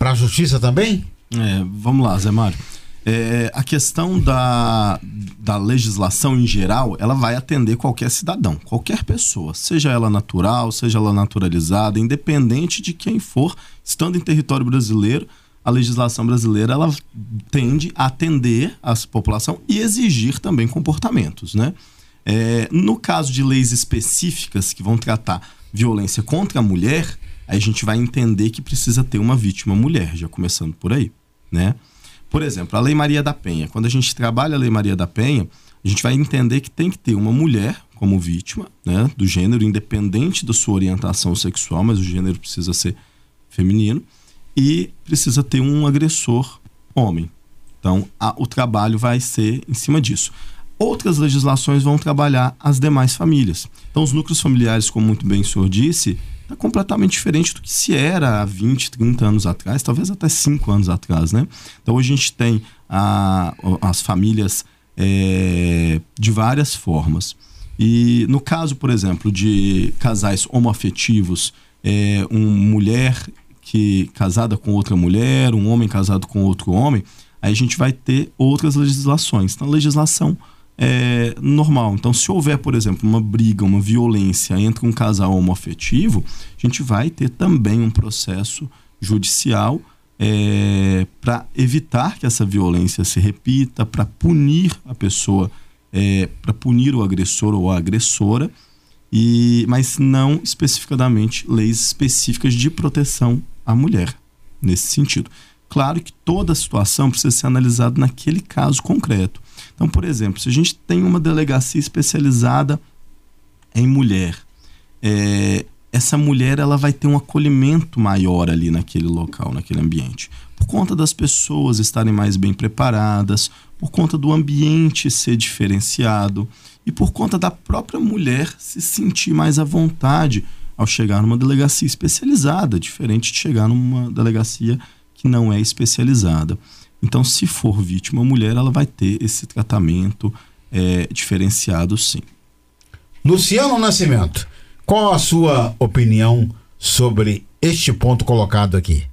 [SPEAKER 2] a justiça também?
[SPEAKER 4] É, vamos lá, Zé Mário. É, a questão da, da legislação em geral, ela vai atender qualquer cidadão, qualquer pessoa, seja ela natural, seja ela naturalizada, independente de quem for, estando em território brasileiro, a legislação brasileira ela tende a atender a população e exigir também comportamentos, né? É, no caso de leis específicas que vão tratar violência contra a mulher, aí a gente vai entender que precisa ter uma vítima mulher, já começando por aí, né? Por exemplo, a Lei Maria da Penha. Quando a gente trabalha a Lei Maria da Penha, a gente vai entender que tem que ter uma mulher como vítima, né, do gênero, independente da sua orientação sexual, mas o gênero precisa ser feminino, e precisa ter um agressor homem. Então, a, o trabalho vai ser em cima disso. Outras legislações vão trabalhar as demais famílias. Então, os núcleos familiares, como muito bem o senhor disse, está completamente diferente do que se era há 20, 30 anos atrás, talvez até 5 anos atrás, né? Então hoje a gente tem a, as famílias é, de várias formas. E no caso, por exemplo, de casais homoafetivos, é, uma mulher que casada com outra mulher, um homem casado com outro homem, aí a gente vai ter outras legislações. Então, a legislação é, normal. Então, se houver, por exemplo, uma briga, uma violência entre um casal homoafetivo, a gente vai ter também um processo judicial é, para evitar que essa violência se repita, para punir a pessoa, é, para punir o agressor ou a agressora, e, mas não especificadamente leis específicas de proteção à mulher, nesse sentido. Claro que toda a situação precisa ser analisada naquele caso concreto. Então, por exemplo, se a gente tem uma delegacia especializada em mulher, é, essa mulher ela vai ter um acolhimento maior ali naquele local, naquele ambiente. Por conta das pessoas estarem mais bem preparadas, por conta do ambiente ser diferenciado e por conta da própria mulher se sentir mais à vontade ao chegar numa delegacia especializada, diferente de chegar numa delegacia que não é especializada. Então, se for vítima mulher, ela vai ter esse tratamento é, diferenciado, sim.
[SPEAKER 2] Luciano Nascimento, qual a sua opinião sobre este ponto colocado aqui?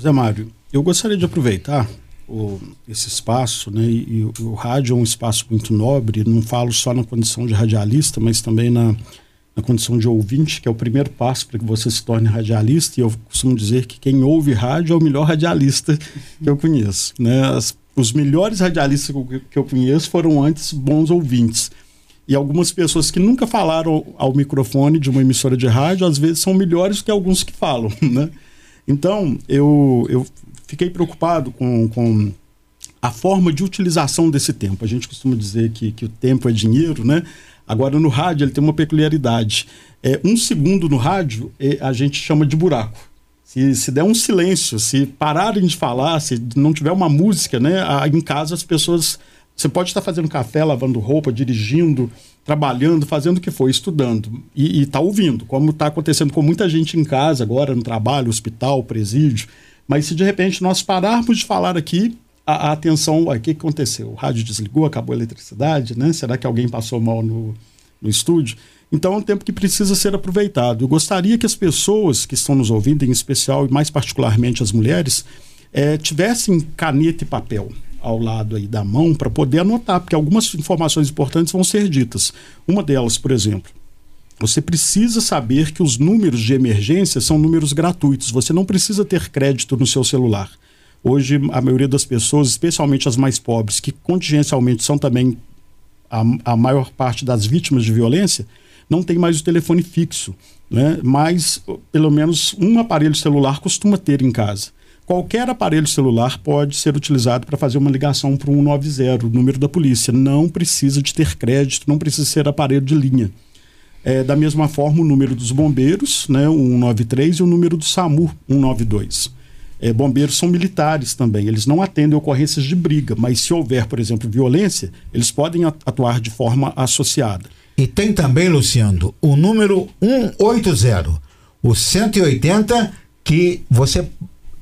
[SPEAKER 6] Zé Mário, eu gostaria de aproveitar o, esse espaço, né? E, e o, o rádio é um espaço muito nobre, não falo só na condição de radialista, mas também na, na condição de ouvinte, que é o primeiro passo para que você se torne radialista, e eu costumo dizer que quem ouve rádio é o melhor radialista que eu conheço. Né? As, os melhores radialistas que eu conheço foram antes bons ouvintes. E algumas pessoas que nunca falaram ao microfone de uma emissora de rádio, às vezes são melhores que alguns que falam. Né? Então, eu, eu fiquei preocupado com, com a forma de utilização desse tempo. A gente costuma dizer que, que o tempo é dinheiro, né? Agora, no rádio, ele tem uma peculiaridade. É, um segundo no rádio, é, a gente chama de buraco. Se, se der um silêncio, se pararem de falar, se não tiver uma música, né? Em casa, as pessoas. Você pode estar fazendo café, lavando roupa, dirigindo, trabalhando, fazendo o que for, estudando. E está ouvindo, como está acontecendo com muita gente em casa agora, no trabalho, hospital, presídio. Mas se de repente nós pararmos de falar aqui, a, a atenção, o que aconteceu? O rádio desligou, acabou a eletricidade, né? Será que alguém passou mal no, no estúdio? Então é um tempo que precisa ser aproveitado. Eu gostaria que as pessoas que estão nos ouvindo, em especial e mais particularmente as mulheres, é, tivessem caneta e papel ao lado aí da mão para poder anotar, porque algumas informações importantes vão ser ditas. Uma delas, por exemplo, você precisa saber que os números de emergência são números gratuitos. Você não precisa ter crédito no seu celular. Hoje, a maioria das pessoas, especialmente as mais pobres, que contingencialmente são também a, a maior parte das vítimas de violência, não tem mais o telefone fixo. Né? Mas, pelo menos, um aparelho celular costuma ter em casa. Qualquer aparelho celular pode ser utilizado para fazer uma ligação para o 190, o número da polícia. Não precisa de ter crédito, não precisa ser aparelho de linha. É, da mesma forma, o número dos bombeiros, né, o 193, e o número do SAMU, 192 é, bombeiros são militares também. Eles não atendem ocorrências de briga, mas se houver, por exemplo, violência, eles podem atuar de forma associada.
[SPEAKER 2] E tem também, Luciano, o número 180, o 180, que você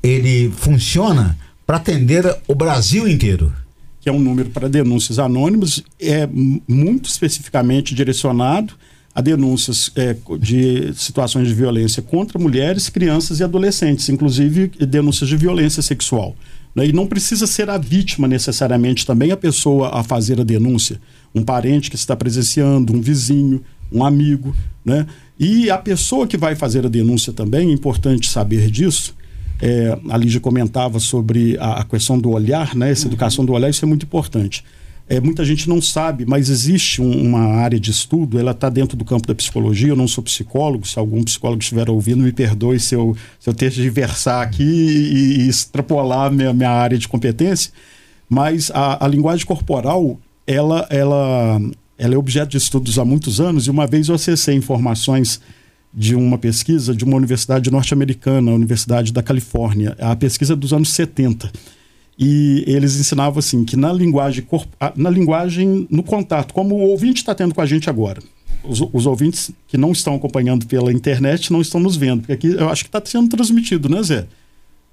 [SPEAKER 2] ele funciona para atender o Brasil inteiro.
[SPEAKER 6] Que é um número para denúncias anônimas, é muito especificamente direcionado a denúncias é, de situações de violência contra mulheres, crianças e adolescentes, inclusive denúncias de violência sexual. Né? E não precisa ser a vítima necessariamente também a pessoa a fazer a denúncia. Um parente que está presenciando, um vizinho, um amigo. Né? E a pessoa que vai fazer a denúncia também, é importante saber disso. É, a Lígia comentava sobre a, a questão do olhar, né? essa educação do olhar, isso é muito importante. É, muita gente não sabe, mas existe um, uma área de estudo, ela está dentro do campo da psicologia. Eu não sou psicólogo, se algum psicólogo estiver ouvindo, me perdoe se eu, se eu ter de versar aqui e, e extrapolar minha, minha área de competência. Mas a, a linguagem corporal, ela, ela, ela é objeto de estudos há muitos anos, e uma vez eu acessei informações de uma pesquisa de uma universidade norte-americana, a Universidade da Califórnia, a pesquisa dos anos 70 e eles ensinavam assim que na linguagem na linguagem no contato como o ouvinte está tendo com a gente agora os, os, ouvintes que não estão acompanhando pela internet não estão nos vendo porque aqui eu acho que está sendo transmitido né Zé?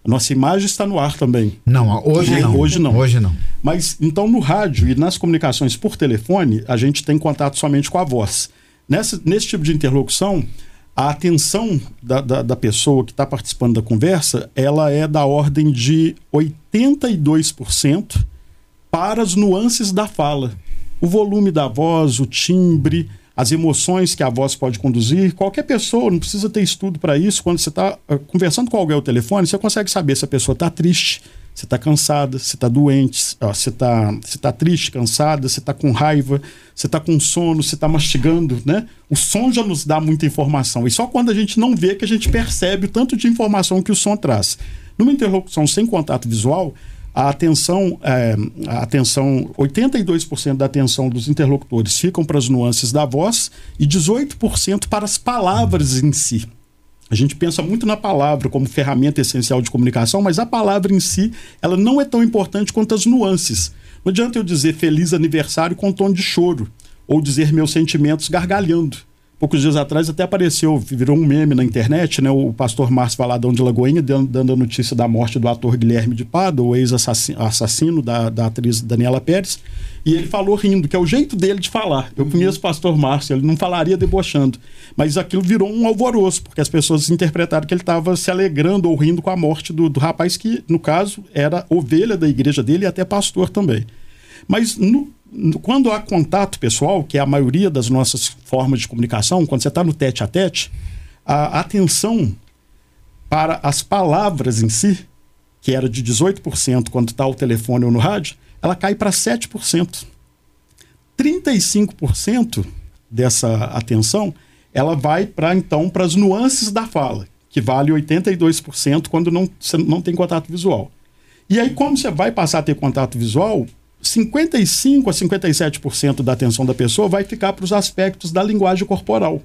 [SPEAKER 6] A nossa imagem está no ar também.
[SPEAKER 2] Não hoje não.
[SPEAKER 6] hoje não.
[SPEAKER 2] Hoje não.
[SPEAKER 6] Mas então no rádio e nas comunicações por telefone a gente tem contato somente com a voz. Nessa, nesse tipo de interlocução a atenção da, da, da pessoa que está participando da conversa ela é da ordem de 82% para as nuances da fala. O volume da voz, o timbre, as emoções que a voz pode conduzir. Qualquer pessoa, não precisa ter estudo para isso. Quando você está uh, conversando com alguém ao telefone, você consegue saber se a pessoa está triste, se está cansada, se está doente, se está se tá triste, cansada, se está com raiva, se está com sono, se está mastigando, né? O som já nos dá muita informação. E só quando a gente não vê que a gente percebe o tanto de informação que o som traz. Numa interlocução sem contato visual, a atenção, é, a atenção 82% da atenção dos interlocutores ficam para as nuances da voz e 18% para as palavras em si. A gente pensa muito na palavra como ferramenta essencial de comunicação, mas a palavra em si, ela não é tão importante quanto as nuances. Não adianta eu dizer feliz aniversário com tom de choro, ou dizer meus sentimentos gargalhando poucos dias atrás até apareceu, virou um meme na internet, né? O pastor Márcio Valadão de Lagoinha dando a notícia da morte do ator Guilherme de Pado, o ex-assassino da, da atriz Daniela Pérez. E ele falou rindo, que é o jeito dele de falar. Eu uhum. conheço o pastor Márcio, ele não falaria debochando. Mas aquilo virou um alvoroço, porque as pessoas interpretaram que ele estava se alegrando ou rindo com a morte do, do rapaz, que, no caso, era ovelha da igreja dele e até pastor também. Mas no quando há contato pessoal, que é a maioria das nossas formas de comunicação, quando você está no tete a tete, a atenção para as palavras em si, que era de 18% quando está o telefone ou no rádio, ela cai para 7%. 35% dessa atenção, ela vai para então para as nuances da fala, que vale 82% quando não, você não tem contato visual. E aí, como você vai passar a ter contato visual, 55 a 57% da atenção da pessoa vai ficar para os aspectos da linguagem corporal.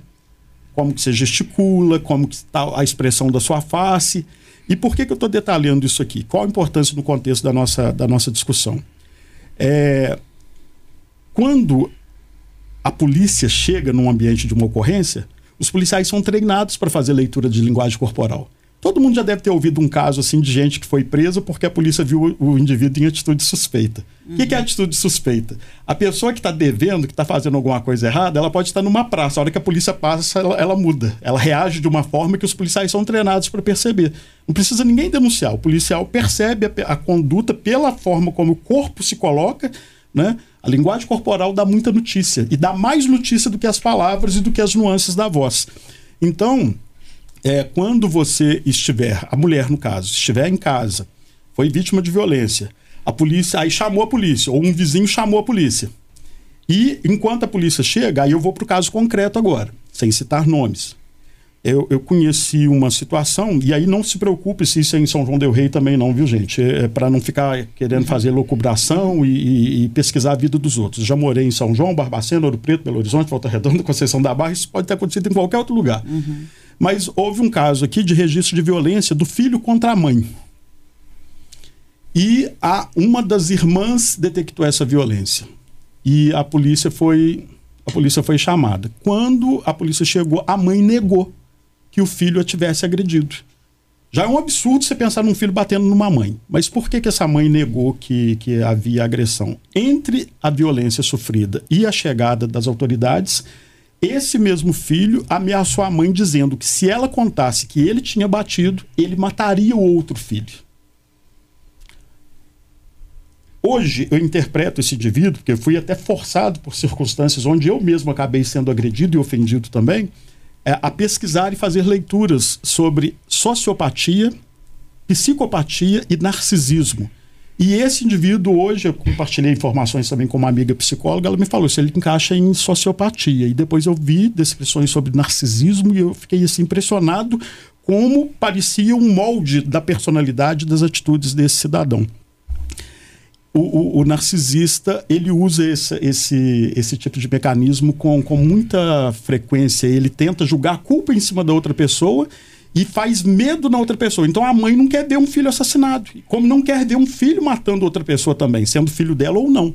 [SPEAKER 6] Como que você gesticula, como que está a expressão da sua face. E por que, que eu estou detalhando isso aqui? Qual a importância no contexto da nossa, da nossa discussão? É, quando a polícia chega num ambiente de uma ocorrência, os policiais são treinados para fazer leitura de linguagem corporal. Todo mundo já deve ter ouvido um caso assim de gente que foi presa porque a polícia viu o indivíduo em atitude suspeita. O uhum. que, que, é atitude suspeita? A pessoa que está devendo, que está fazendo alguma coisa errada, ela pode estar numa praça. A hora que a polícia passa, ela, ela muda. Ela reage de uma forma que os policiais são treinados para perceber. Não precisa ninguém denunciar. O policial percebe a, a conduta pela forma como o corpo se coloca. Né? A linguagem corporal dá muita notícia. E dá mais notícia do que as palavras e do que as nuances da voz. Então, é, quando você estiver, a mulher no caso, estiver em casa, foi vítima de violência, a polícia aí chamou a polícia, ou um vizinho chamou a polícia. E enquanto a polícia chega, aí eu vou para o caso concreto agora, sem citar nomes. Eu, eu, conheci uma situação, e aí não se preocupe se isso é em São João Del Rei também, não, viu, gente? É, é para não ficar querendo fazer locubração e, e, e, pesquisar a vida dos outros. Já morei em São João, Barbacena, Ouro Preto, Belo Horizonte, Volta Redonda, Conceição da Barra, isso pode ter acontecido em qualquer outro lugar. Uhum. Mas houve um caso aqui de registro de violência do filho contra a mãe. E a, uma das irmãs detectou essa violência. E a polícia foi a polícia foi chamada. Quando a polícia chegou, a mãe negou que o filho a tivesse agredido. Já é um absurdo você pensar num filho batendo numa mãe. Mas por que, que essa mãe negou que, que havia agressão? Entre a violência sofrida e a chegada das autoridades, esse mesmo filho ameaçou a mãe dizendo que se ela contasse que ele tinha batido, ele mataria o outro filho. Hoje eu interpreto esse indivíduo, porque eu fui até forçado por circunstâncias onde eu mesmo acabei sendo agredido e ofendido também, é, a pesquisar e fazer leituras sobre sociopatia, psicopatia e narcisismo. E esse indivíduo, hoje, eu compartilhei informações também com uma amiga psicóloga, ela me falou se ele encaixa em sociopatia. E depois eu vi descrições sobre narcisismo e eu fiquei assim, impressionado como parecia um molde da personalidade das atitudes desse cidadão. O, o, o, narcisista ele usa esse, esse, esse tipo de mecanismo com, com muita frequência. Ele tenta julgar a culpa em cima da outra pessoa e faz medo na outra pessoa. Então a mãe não quer ver um filho assassinado, como não quer ver um filho matando outra pessoa também, sendo filho dela ou não.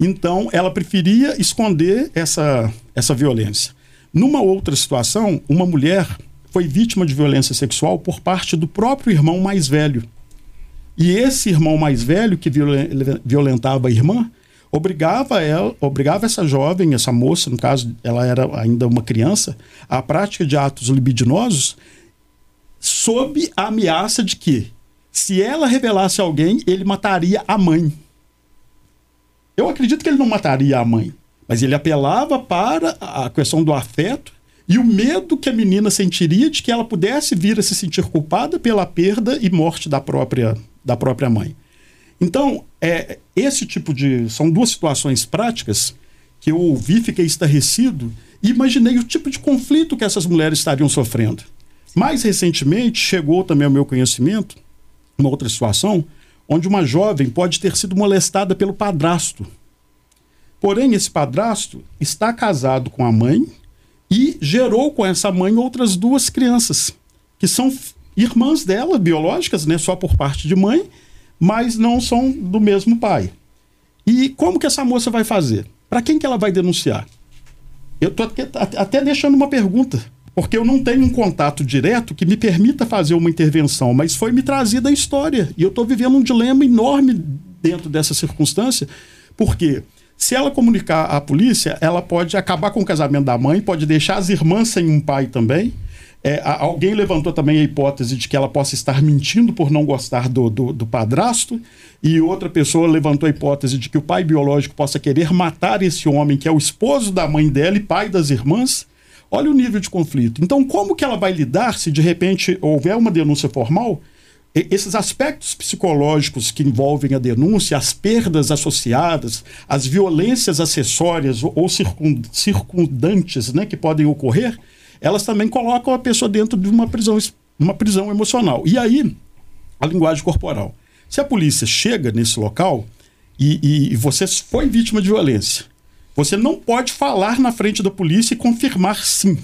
[SPEAKER 6] Então ela preferia esconder essa, essa violência. Numa outra situação, uma mulher foi vítima de violência sexual por parte do próprio irmão mais velho. E esse irmão mais velho que violentava a irmã obrigava ela, obrigava essa jovem, essa moça, no caso, ela era ainda uma criança, à prática de atos libidinosos sob a ameaça de que, se ela revelasse alguém, ele mataria a mãe. Eu acredito que ele não mataria a mãe, mas ele apelava para a questão do afeto e o medo que a menina sentiria de que ela pudesse vir a se sentir culpada pela perda e morte da própria, da própria mãe. Então, é, esse tipo de. São duas situações práticas que eu ouvi, fiquei estarrecido e imaginei o tipo de conflito que essas mulheres estariam sofrendo. Mais recentemente, chegou também ao meu conhecimento uma outra situação onde uma jovem pode ter sido molestada pelo padrasto. Porém, esse padrasto está casado com a mãe e gerou com essa mãe outras duas crianças, que são irmãs dela, biológicas, né, só por parte de mãe, mas não são do mesmo pai. E como que essa moça vai fazer? Para quem que ela vai denunciar? Eu estou até deixando uma pergunta porque eu não tenho um contato direto que me permita fazer uma intervenção, mas foi me trazida a história. E eu estou vivendo um dilema enorme dentro dessa circunstância, porque se ela comunicar à polícia, ela pode acabar com o casamento da mãe, pode deixar as irmãs sem um pai também. É, alguém levantou também a hipótese de que ela possa estar mentindo por não gostar do, do, do, padrasto, e outra pessoa levantou a hipótese de que o pai biológico possa querer matar esse homem que é o esposo da mãe dela e pai das irmãs. Olha o nível de conflito. Então, como que ela vai lidar se de repente houver uma denúncia formal? esses aspectos psicológicos que envolvem a denúncia, as perdas associadas, as violências acessórias ou circundantes né, que podem ocorrer, elas também colocam a pessoa dentro de uma prisão, uma prisão emocional. E aí, a linguagem corporal. Se a polícia chega nesse local e, e você foi vítima de violência, você não pode falar na frente da polícia e confirmar sim.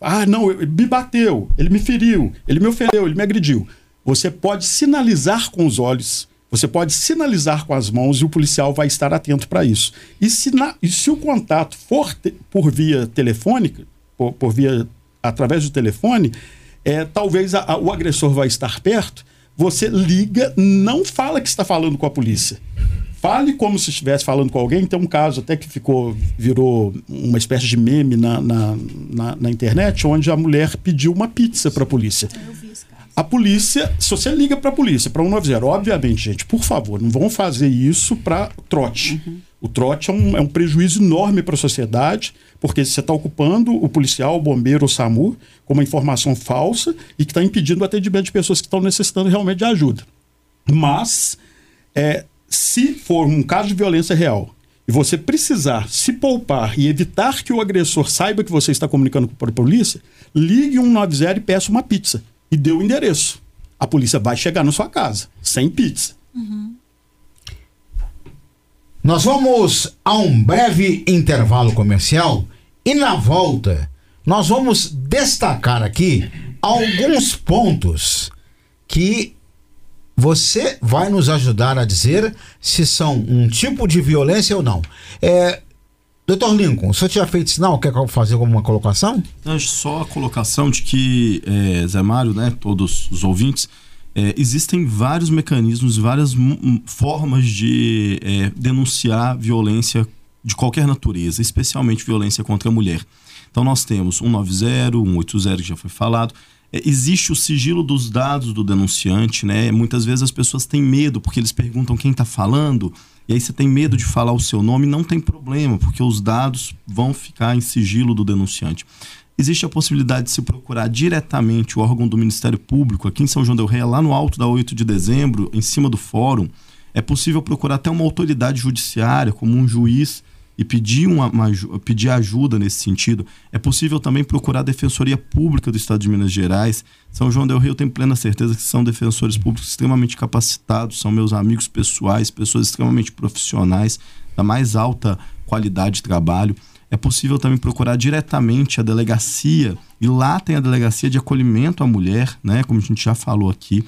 [SPEAKER 6] Ah, não, ele me bateu, ele me feriu, ele me ofendeu, ele me agrediu. Você pode sinalizar com os olhos, você pode sinalizar com as mãos e o policial vai estar atento para isso. E se, na, e se o contato for te, por via telefônica, por, por, via através do telefone, é, talvez a, a, o agressor vai estar perto. Você liga, não fala que está falando com a polícia fale como se estivesse falando com alguém. Tem um caso até que ficou, virou uma espécie de meme na, na, na, na internet, onde a mulher pediu uma pizza para a polícia. A polícia, se você liga para a polícia, para 190, obviamente, gente, por favor, não vão fazer isso para trote. Uhum. O trote é um, é um prejuízo enorme para a sociedade, porque você está ocupando o policial, o bombeiro, o SAMU com uma informação falsa e que está impedindo o atendimento de pessoas que estão necessitando realmente de ajuda. Mas é, se for um caso de violência real e você precisar se poupar e evitar que o agressor saiba que você está comunicando com a polícia, ligue 190 e peça uma pizza e dê o endereço. A polícia vai chegar na sua casa, sem pizza. Uhum.
[SPEAKER 2] Nós vamos a um breve intervalo comercial e na volta nós vamos destacar aqui alguns pontos que você vai nos ajudar a dizer se são um tipo de violência ou não. É, Doutor Lincoln, o senhor tinha feito sinal? Quer fazer alguma colocação?
[SPEAKER 4] Só a colocação de que, é, Zé Mário, né, todos os ouvintes, é, existem vários mecanismos, várias formas de é, denunciar violência de qualquer natureza, especialmente violência contra a mulher. Então nós temos 190, 180, que já foi falado. É, existe o sigilo dos dados do denunciante, né? Muitas vezes as pessoas têm medo porque eles perguntam quem está falando e aí você tem medo de falar o seu nome, não tem problema, porque os dados vão ficar em sigilo do denunciante. Existe a possibilidade de se procurar diretamente o órgão do Ministério Público, aqui em São João del Rei, lá no alto da 8 de dezembro, em cima do fórum. É possível procurar até uma autoridade judiciária, como um juiz, e pedir, uma, uma, pedir ajuda nesse sentido. É possível também procurar a Defensoria Pública do Estado de Minas Gerais. São João del Rio, eu tenho plena certeza que são defensores públicos extremamente capacitados, são meus amigos pessoais, pessoas extremamente profissionais, da mais alta qualidade de trabalho. É possível também procurar diretamente a delegacia, e lá tem a delegacia de acolhimento à mulher, né, como a gente já falou aqui.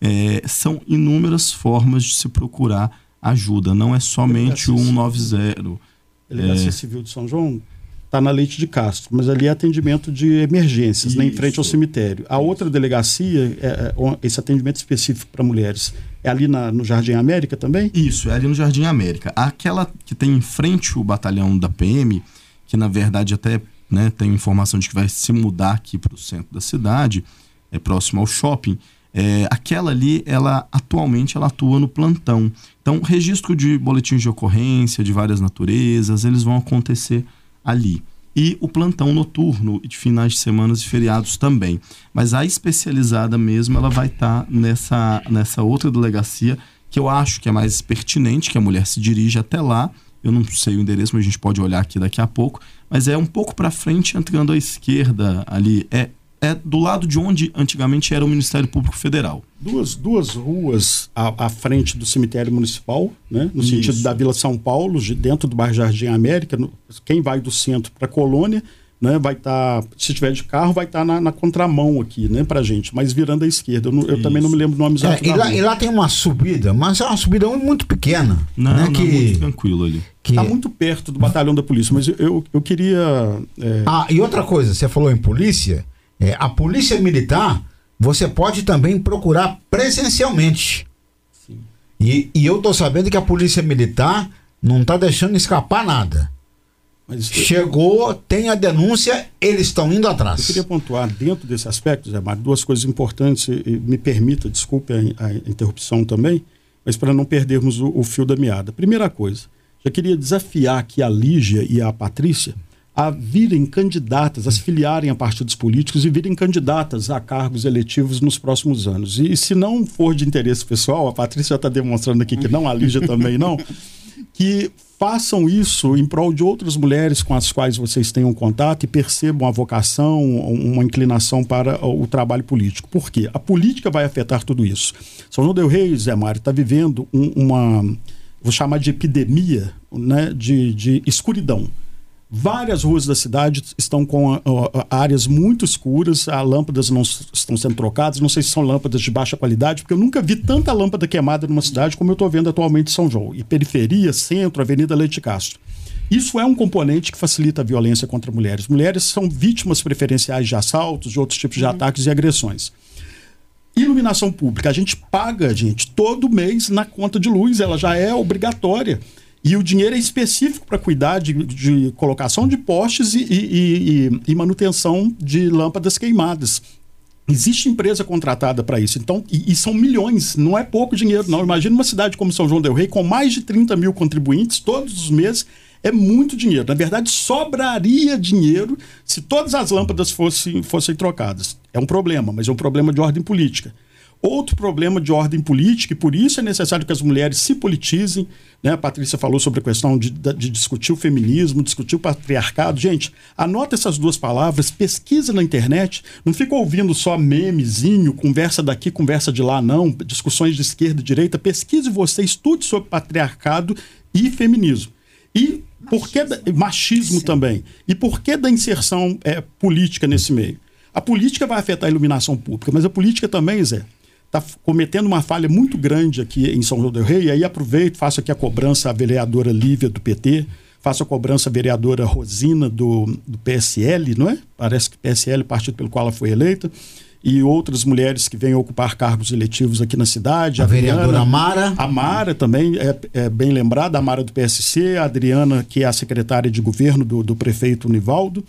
[SPEAKER 4] É, são inúmeras formas de se procurar ajuda, não é somente o 190
[SPEAKER 6] Delegacia é. Civil de São João está na Leite de Castro, mas ali é atendimento de emergências, né, em frente ao cemitério. A outra delegacia, é, é, esse atendimento específico para mulheres, é ali na, no Jardim América também?
[SPEAKER 4] Isso, é ali no Jardim América. Aquela que tem em frente o batalhão da PM, que na verdade até né, tem informação de que vai se mudar aqui para o centro da cidade, é próximo ao shopping. É, aquela ali, ela atualmente ela atua no plantão. Então, registro de boletins de ocorrência de várias naturezas, eles vão acontecer ali. E o plantão noturno de finais de semanas e feriados também. Mas a especializada mesmo, ela vai estar tá nessa, nessa outra delegacia, que eu acho que é mais pertinente, que a mulher se dirige até lá. Eu não sei o endereço, mas a gente pode olhar aqui daqui a pouco. Mas é um pouco para frente, entrando à esquerda ali. É é do lado de onde antigamente era o Ministério Público Federal.
[SPEAKER 6] Duas, duas ruas à, à frente do cemitério municipal, né? no Isso. sentido da Vila São Paulo, dentro do bairro Jardim América. No, quem vai do centro para a colônia né, vai estar, tá, se tiver de carro, vai estar tá na, na, contramão aqui, né, pra gente, mas virando à esquerda. Eu, eu também não me lembro o nome
[SPEAKER 2] exato. É, e, lá, e, lá, tem uma subida, mas é uma subida muito pequena.
[SPEAKER 4] Não,
[SPEAKER 2] né,
[SPEAKER 4] não que, muito tranquilo ali.
[SPEAKER 6] Que... Tá muito perto do batalhão da polícia, mas eu, eu, eu queria.
[SPEAKER 2] É... Ah, e outra coisa, você falou em polícia. É, a polícia militar, você pode também procurar presencialmente. Sim. E, e eu tô sabendo que a polícia militar não está deixando escapar nada. Mas Chegou, tem a denúncia, eles estão indo atrás.
[SPEAKER 6] Eu queria pontuar dentro desse aspecto, Zé Mário, duas coisas importantes, e me permita, desculpe a, a interrupção também, mas para não perdermos o, o, fio da meada. Primeira coisa, já queria desafiar aqui a Lígia e a Patrícia a virem candidatas, a se filiarem a partidos políticos e virem candidatas a cargos eletivos nos próximos anos. E, se não for de interesse pessoal, a Patrícia já está demonstrando aqui que não, a Lígia também não, que façam isso em prol de outras mulheres com as quais vocês tenham contato e percebam a vocação, uma inclinação para o trabalho político. Por quê? A política vai afetar tudo isso. São João del Rei, Zé Mário, está vivendo um, uma, vou chamar de epidemia né, de, de escuridão Várias ruas da cidade estão com áreas muito escuras, as lâmpadas não estão sendo trocadas. Não sei se são lâmpadas de baixa qualidade, porque eu nunca vi tanta lâmpada queimada numa cidade como eu estou vendo atualmente em São João. E periferia, centro, Avenida Leite Castro. Isso é um componente que facilita a violência contra mulheres. Mulheres são vítimas preferenciais de assaltos, de outros tipos de uhum. ataques e agressões. Iluminação pública, a gente paga, gente, todo mês na conta de luz, ela já é obrigatória. E o dinheiro é específico para cuidar de, de, colocação de postes e, e, e, e, manutenção de lâmpadas queimadas. Existe empresa contratada para isso. Então, e, são milhões, não é pouco dinheiro, não. Imagina uma cidade como São João Del Rei, com mais de 30 mil contribuintes todos os meses. É muito dinheiro. Na verdade, sobraria dinheiro se todas as lâmpadas fossem, fossem trocadas. É um problema, mas é um problema de ordem política. Outro problema de ordem política, e por isso é necessário que as mulheres se politizem. Né? A Patrícia falou sobre a questão de, de discutir o feminismo, discutir o patriarcado. Gente, anota essas duas palavras, pesquisa na internet, não fica ouvindo só memezinho, conversa daqui, conversa de lá, não, discussões de esquerda e direita. Pesquise você, estude sobre patriarcado e feminismo. E por que da, machismo também? E por que da inserção é, política nesse meio? A política vai afetar a iluminação pública, mas a política também, Zé, está cometendo uma falha muito grande aqui em São João del Rei, e aí aproveito, faço aqui a cobrança à vereadora Lívia do PT, faço a cobrança à vereadora Rosina do, do PSL, não é? Parece que PSL, partido pelo qual ela foi eleita, e outras mulheres que vêm ocupar cargos eletivos aqui na cidade.
[SPEAKER 2] A, a vereadora Amara.
[SPEAKER 6] A Mara também é, é, bem lembrada, a Mara do PSC, a Adriana, que é a secretária de governo do, do prefeito Nivaldo.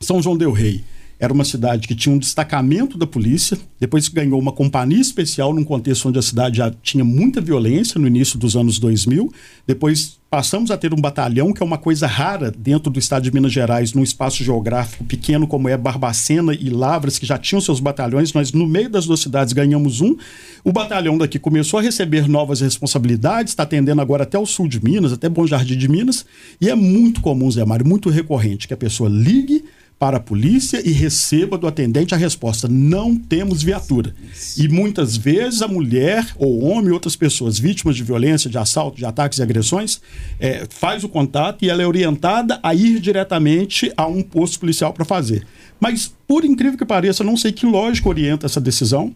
[SPEAKER 6] São João del Rei era uma cidade que tinha um destacamento da polícia, depois ganhou uma companhia especial num contexto onde a cidade já tinha muita violência no início dos anos 2000. Depois passamos a ter um batalhão, que é uma coisa rara dentro do estado de Minas Gerais, num espaço geográfico pequeno como é Barbacena e Lavras, que já tinham seus batalhões. Nós, no meio das duas cidades, ganhamos um. O batalhão daqui começou a receber novas responsabilidades, está atendendo agora até o sul de Minas, até Bom Jardim de Minas. E é muito comum, Zé Mário, muito recorrente, que a pessoa ligue para a polícia e receba do atendente a resposta: não temos viatura. E muitas vezes a mulher ou homem, outras pessoas vítimas de violência, de assalto, de ataques e agressões, é, faz o contato e ela é orientada a ir diretamente a um posto policial para fazer. Mas, por incrível que pareça, não sei que lógica orienta essa decisão.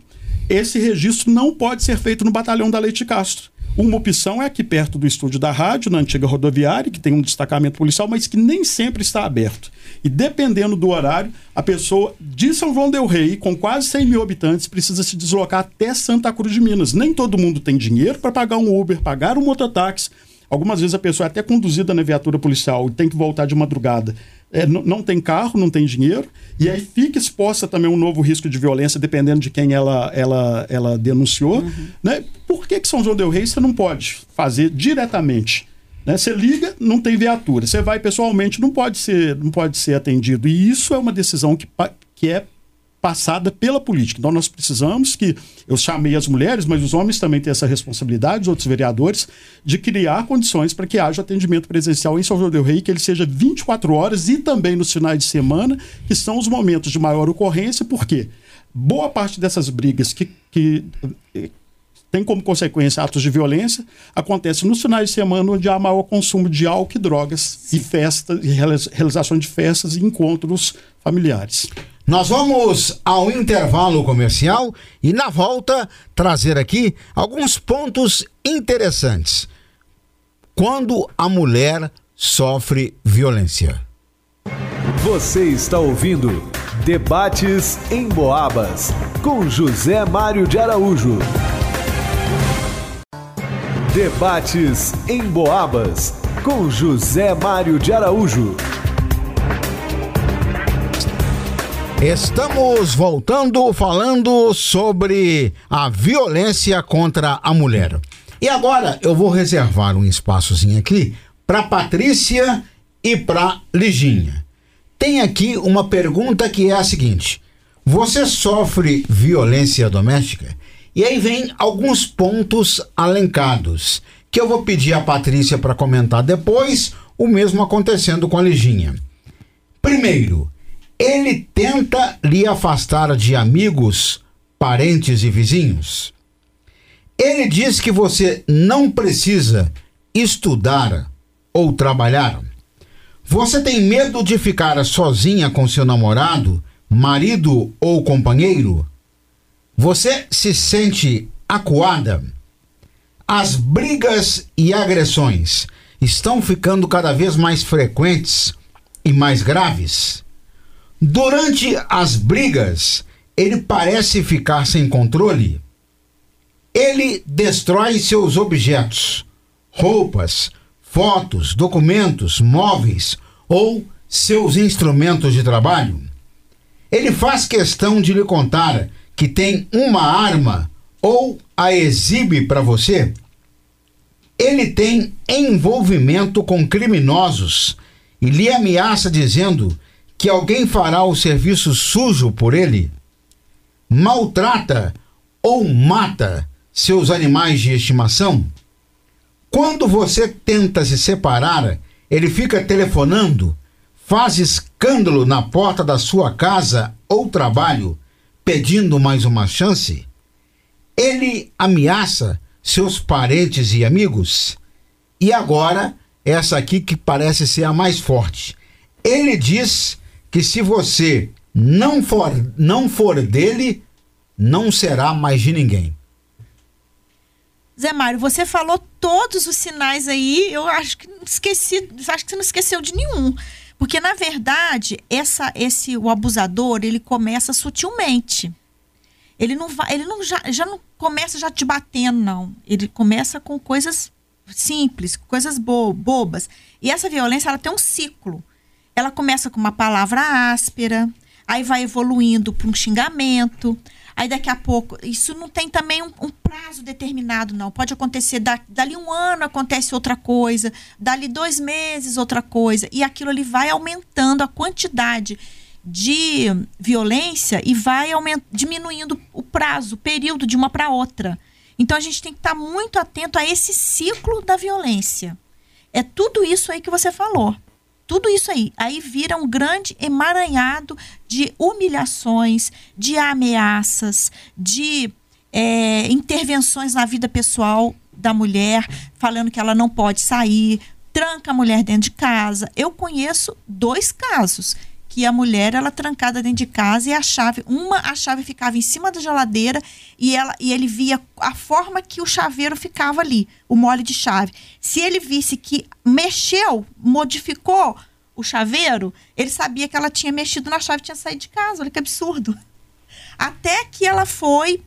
[SPEAKER 6] Esse registro não pode ser feito no batalhão da Leite Castro. Uma opção é aqui perto do estúdio da rádio, na antiga rodoviária, que tem um destacamento policial, mas que nem sempre está aberto. E dependendo do horário, a pessoa de São João Del Rei, com quase 100 mil habitantes, precisa se deslocar até Santa Cruz de Minas. Nem todo mundo tem dinheiro para pagar um Uber, pagar um mototáxi. Algumas vezes a pessoa é até conduzida na viatura policial e tem que voltar de madrugada. É, não tem carro, não tem dinheiro, e aí fica exposta também um novo risco de violência, dependendo de quem ela, ela, ela denunciou. Uhum. Né? Por que, que São João Del Rei você não pode fazer diretamente? Né? Você liga, não tem viatura. Você vai pessoalmente, não pode ser, não pode ser atendido. E isso é uma decisão que, que é passada pela política. Então nós precisamos que eu chamei as mulheres, mas os homens também têm essa responsabilidade, os outros vereadores, de criar condições para que haja atendimento presencial em São João del Rei, que ele seja 24 horas e também nos finais de semana, que são os momentos de maior ocorrência, porque boa parte dessas brigas que, que tem como consequência atos de violência, acontece nos finais de semana onde há maior consumo de álcool e drogas Sim. e festas, e realização de festas e encontros familiares.
[SPEAKER 2] Nós vamos ao intervalo comercial e na volta trazer aqui alguns pontos interessantes. Quando a mulher sofre violência.
[SPEAKER 1] Você está ouvindo Debates em Boabas com José Mário de Araújo. Debates em Boabas com José Mário de Araújo.
[SPEAKER 2] Estamos voltando falando sobre a violência contra a mulher. E agora eu vou reservar um espaçozinho aqui para Patrícia e para Liginha. Tem aqui uma pergunta que é a seguinte: Você sofre violência doméstica? E aí vem alguns pontos alencados, que eu vou pedir a Patrícia para comentar depois, o mesmo acontecendo com a Liginha. Primeiro, ele tenta lhe afastar de amigos, parentes e vizinhos. Ele diz que você não precisa estudar ou trabalhar. Você tem medo de ficar sozinha com seu namorado, marido ou companheiro? Você se sente acuada? As brigas e agressões estão ficando cada vez mais frequentes e mais graves. Durante as brigas, ele parece ficar sem controle. Ele destrói seus objetos, roupas, fotos, documentos, móveis ou seus instrumentos de trabalho. Ele faz questão de lhe contar que tem uma arma ou a exibe para você, ele tem envolvimento com criminosos e lhe ameaça dizendo que alguém fará o serviço sujo por ele, maltrata ou mata seus animais de estimação. Quando você tenta se separar, ele fica telefonando, faz escândalo na porta da sua casa ou trabalho pedindo mais uma chance? Ele ameaça seus parentes e amigos? E agora, essa aqui que parece ser a mais forte. Ele diz que se você não for, não for dele, não será mais de ninguém.
[SPEAKER 3] Zé Mário, você falou todos os sinais aí, eu acho que esqueci, acho que você não esqueceu de nenhum. Porque, na verdade, essa, esse, o abusador, ele começa sutilmente. Ele não vai, ele não já, já não começa já te batendo, não. Ele começa com coisas simples, coisas bo bobas. E essa violência, ela tem um ciclo. Ela começa com uma palavra áspera, aí vai evoluindo para um xingamento, aí daqui a pouco. Isso não tem também um, um prazo determinado, não. Pode acontecer, da, dali um ano acontece outra coisa, dali dois meses outra coisa, e aquilo ali vai aumentando a quantidade de violência e vai aument, diminuindo o prazo, o período de uma para outra. Então a gente tem que estar muito atento a esse ciclo da violência. É tudo isso aí que você falou. Tudo isso aí. Aí vira um grande emaranhado de humilhações, de ameaças, de é, intervenções na vida pessoal da mulher, falando que ela não pode sair, tranca a mulher dentro de casa. Eu conheço dois casos que a mulher ela trancada dentro de casa e a chave, uma a chave ficava em cima da geladeira e ela e ele via a forma que o chaveiro ficava ali, o mole de chave. Se ele visse que mexeu, modificou o chaveiro, ele sabia que ela tinha mexido na chave, tinha saído de casa. Olha que absurdo. Até que ela foi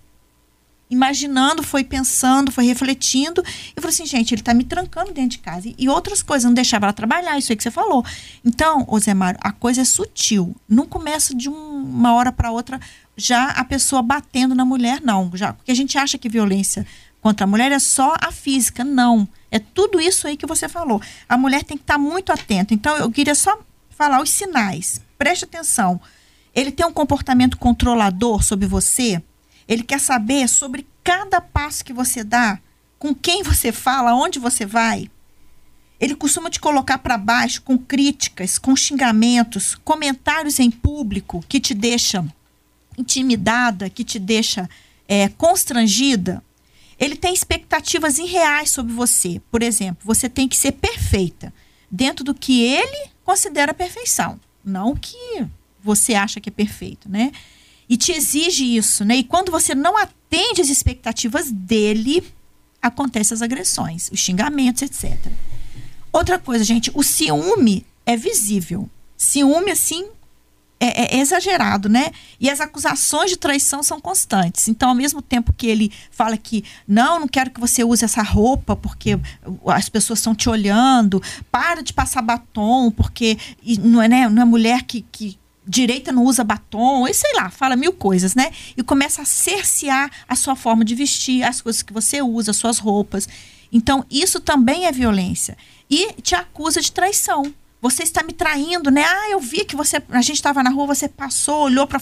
[SPEAKER 3] imaginando, foi pensando, foi refletindo. E falou assim, gente, ele está me trancando dentro de casa. E, outras coisas, não deixava ela trabalhar, isso aí que você falou. Então, ô Zé Mário, a coisa é sutil. Não começa de um, uma hora para outra já a pessoa batendo na mulher, não. Já, porque a gente acha que violência contra a mulher é só a física. Não. É tudo isso aí que você falou. A mulher tem que estar tá muito atenta. Então, eu queria só falar os sinais. Preste atenção. Ele tem um comportamento controlador sobre você ele quer saber sobre cada passo que você dá, com quem você fala, onde você vai. Ele costuma te colocar para baixo com críticas, com xingamentos, comentários em público que te deixam intimidada, que te deixa é, constrangida. Ele tem expectativas irreais sobre você. Por exemplo, você tem que ser perfeita dentro do que ele considera perfeição, não o que você acha que é perfeito, né? E te exige isso, né? E quando você não atende as expectativas dele, acontecem as agressões, os xingamentos, etc. Outra coisa, gente, o ciúme é visível. Ciúme, assim, é, é, exagerado, né? E as acusações de traição são constantes. Então, ao mesmo tempo que ele fala que não, não quero que você use essa roupa porque as pessoas estão te olhando, para de passar batom porque não é, né, não é mulher que, que direita não usa batom, e sei lá, fala mil coisas, né? E começa a cercear a sua forma de vestir, as coisas que você usa, as suas roupas. Então, isso também é violência. E te acusa de traição. Você está me traindo, né? Ah, eu vi que você, a gente estava na rua, você passou, olhou para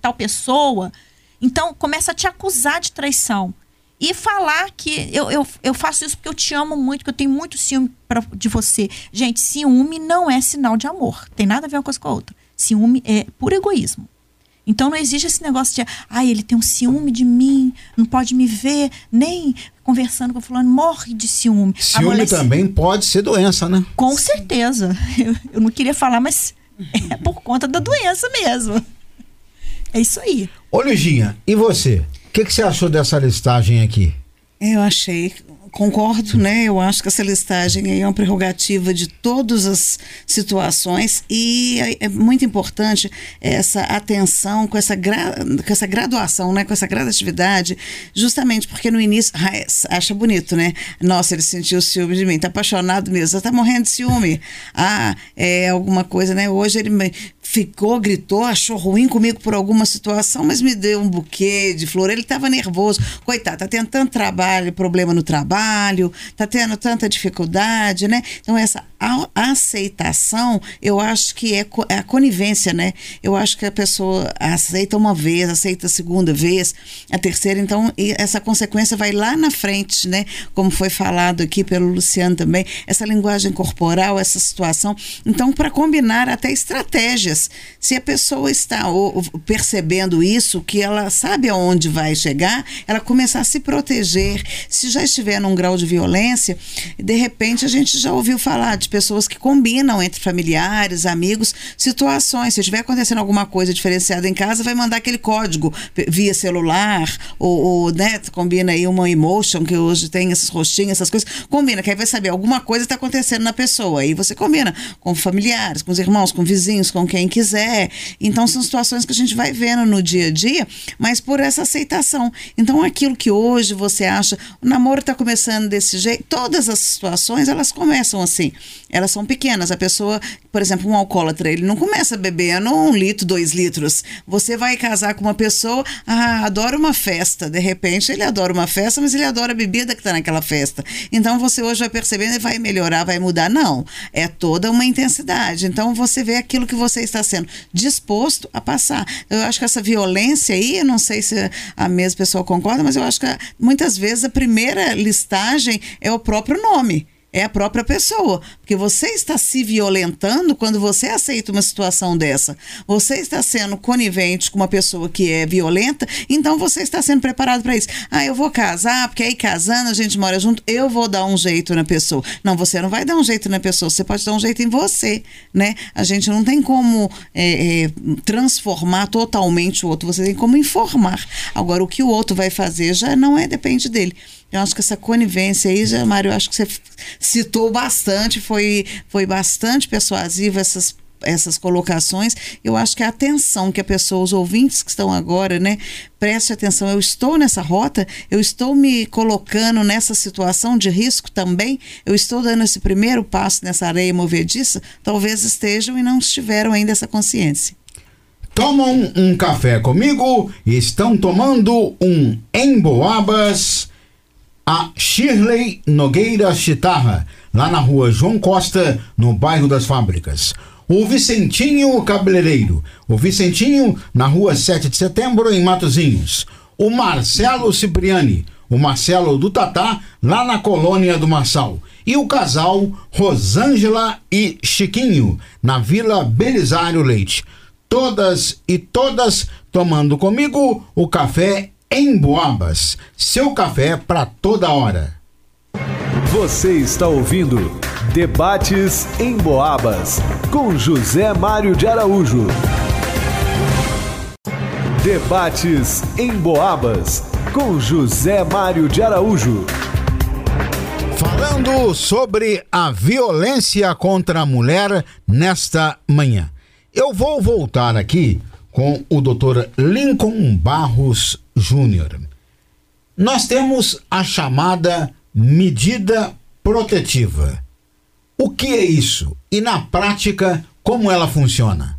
[SPEAKER 3] tal pessoa. Então, começa a te acusar de traição. E falar que eu, eu, eu faço isso porque eu te amo muito, que eu tenho muito ciúme pra, de você. Gente, ciúme não é sinal de amor. Tem nada a ver uma coisa com a outra. Ciúme é puro egoísmo. Então não existe esse negócio de, ah, ele tem um ciúme de mim, não pode me ver, nem conversando com fulano, morre de ciúme.
[SPEAKER 2] Ciúme também pode ser doença, né?
[SPEAKER 3] Com certeza. Eu, eu não queria falar, mas é por conta da doença mesmo. É isso aí.
[SPEAKER 2] Ô, Liginha, e você? O que, que você achou dessa listagem aqui?
[SPEAKER 5] Eu achei concordo, né? Eu acho que essa listagem é uma prerrogativa de todas as situações e é, é muito importante essa atenção com essa, gra, com essa graduação, né? Com essa gradatividade, justamente porque no início acha bonito, né? Nossa, ele sentiu ciúme de mim, tá apaixonado mesmo, tá morrendo de ciúme. Ah, é alguma coisa, né? Hoje ele ficou, gritou, achou ruim comigo por alguma situação, mas me deu um buquê de flor. Ele estava nervoso. Coitado, tá tendo tanto trabalho, problema no trabalho, tá tendo tanta dificuldade, né? Então, essa aceitação, eu acho que é, é a conivência, né? Eu acho que a pessoa aceita uma vez, aceita a segunda vez, a terceira, então essa consequência vai lá na frente, né? Como foi falado aqui pelo Luciano também, essa linguagem corporal, essa situação. Então, para combinar até estratégias, se a pessoa está percebendo isso, que ela sabe aonde vai chegar, ela começar a se proteger. Se já estiver num grau de violência, de repente a gente já ouviu falar de pessoas que combinam entre familiares, amigos, situações. Se estiver acontecendo alguma coisa diferenciada em casa, vai mandar aquele código via celular, ou, ou né, combina aí uma emotion, que hoje tem esses rostinhos, essas coisas. Combina, que aí vai saber, alguma coisa está acontecendo na pessoa. Aí você combina com familiares, com os irmãos, com vizinhos, com quem quiser. Então são situações que a gente vai vendo no dia a dia, mas por essa aceitação. Então aquilo que hoje você acha, o namoro está começando desse jeito, todas as situações elas começam assim. Elas são pequenas. A pessoa, por exemplo, um alcoólatra, ele não começa bebendo um litro, dois litros. Você vai casar com uma pessoa, ah, adora uma festa. De repente, ele adora uma festa, mas ele adora a bebida que está naquela festa. Então, você hoje vai percebendo e vai melhorar, vai mudar. Não, é toda uma intensidade. Então, você vê aquilo que você está sendo disposto a passar. Eu acho que essa violência aí, eu não sei se a mesma pessoa concorda, mas eu acho que muitas vezes a primeira listagem é o próprio nome é a própria pessoa. Porque você está se violentando quando você aceita uma situação dessa. Você está sendo conivente com uma pessoa que é violenta, então você está sendo preparado para isso. Ah, eu vou casar, porque aí casando a gente mora junto, eu vou dar um jeito na pessoa. Não, você não vai dar um jeito na pessoa, você pode dar um jeito em você, né? A gente não tem como é, é, transformar totalmente o outro, você tem como informar. Agora, o que o outro vai fazer já não é, depende dele. Eu acho que essa conivência aí, já, Mário, eu acho que você citou bastante, foi, foi bastante persuasiva essas essas colocações, eu acho que a atenção que a pessoa, os ouvintes que estão agora, né, preste atenção, eu estou nessa rota, eu estou me colocando nessa situação de risco também, eu estou dando esse primeiro passo nessa areia movediça, talvez estejam e não estiveram ainda essa consciência.
[SPEAKER 2] Tomam um café comigo, estão tomando um Emboabas a Shirley Nogueira Chitarra, lá na rua João Costa, no bairro das Fábricas. O Vicentinho Cabeleireiro, o Vicentinho na rua 7 de setembro, em Matozinhos. O Marcelo Cipriani, o Marcelo do Tatá, lá na colônia do Marçal. E o casal Rosângela e Chiquinho, na Vila Belisário Leite. Todas e todas tomando comigo o café em Boabas, seu café para toda hora.
[SPEAKER 1] Você está ouvindo Debates em Boabas com José Mário de Araújo. Debates em Boabas com José Mário de Araújo.
[SPEAKER 2] Falando sobre a violência contra a mulher nesta manhã. Eu vou voltar aqui com o Dr. Lincoln Barros Júnior. Nós temos a chamada medida protetiva. O que é isso? E na prática, como ela funciona?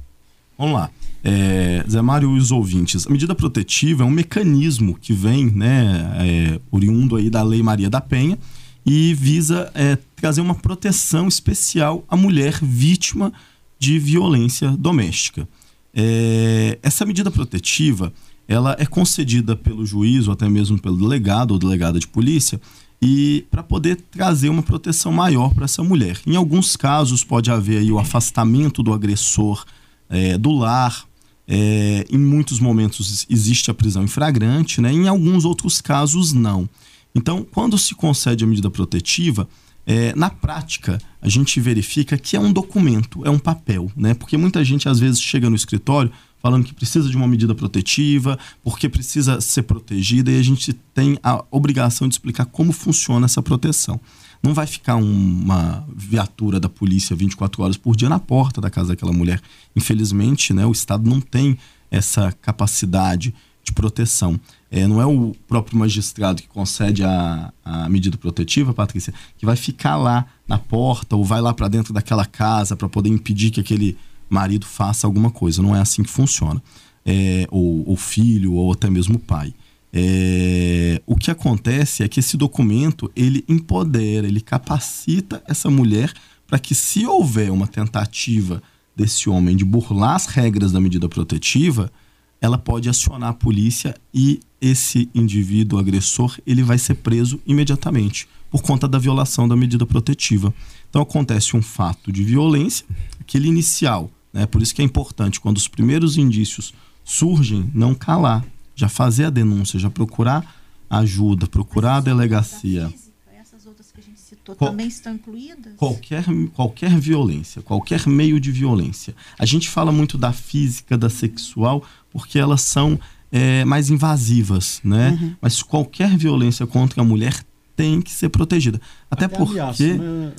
[SPEAKER 4] Vamos lá. É, Zé Mário e os ouvintes, a medida protetiva é um mecanismo que vem, né, é, oriundo aí da Lei Maria da Penha e visa é, trazer uma proteção especial à mulher vítima de violência doméstica. É, essa medida protetiva ela é concedida pelo juiz ou até mesmo pelo delegado ou delegada de polícia e para poder trazer uma proteção maior para essa mulher. Em alguns casos pode haver aí o afastamento do agressor é, do lar. É, em muitos momentos existe a prisão em flagrante, né? Em alguns outros casos não. Então, quando se concede a medida protetiva, é, na prática, a gente verifica que é um documento, é um papel, né? Porque muita gente às vezes chega no escritório falando que precisa de uma medida protetiva, porque precisa ser protegida, e a gente tem a obrigação de explicar como funciona essa proteção. Não vai ficar uma viatura da polícia 24 horas por dia na porta da casa daquela mulher. Infelizmente, né, o Estado não tem essa capacidade de proteção. É, não é o próprio magistrado que concede a, a medida protetiva, Patrícia, que vai ficar lá na porta ou vai lá para dentro daquela casa para poder impedir que aquele marido faça alguma coisa. Não é assim que funciona. É, ou, filho, ou até mesmo pai. É, o que acontece é que esse documento ele empodera, ele capacita essa mulher para que, se houver uma tentativa desse homem de burlar as regras da medida protetiva, ela pode acionar a polícia e esse indivíduo agressor ele vai ser preso imediatamente por conta da violação da medida protetiva. Então acontece um fato de violência, aquele inicial né? Por isso que é importante, quando os primeiros indícios surgem, não calar, já fazer a denúncia, já procurar ajuda, procurar a delegacia.
[SPEAKER 3] Essas outras que a gente citou Qual, também estão incluídas?
[SPEAKER 4] Qualquer, qualquer violência, qualquer meio de violência. A gente fala muito da física, da sexual, porque elas são é, mais invasivas, né? Uhum. Mas qualquer violência contra a mulher tem que ser protegida. Até, Até porque. Ameaça, né?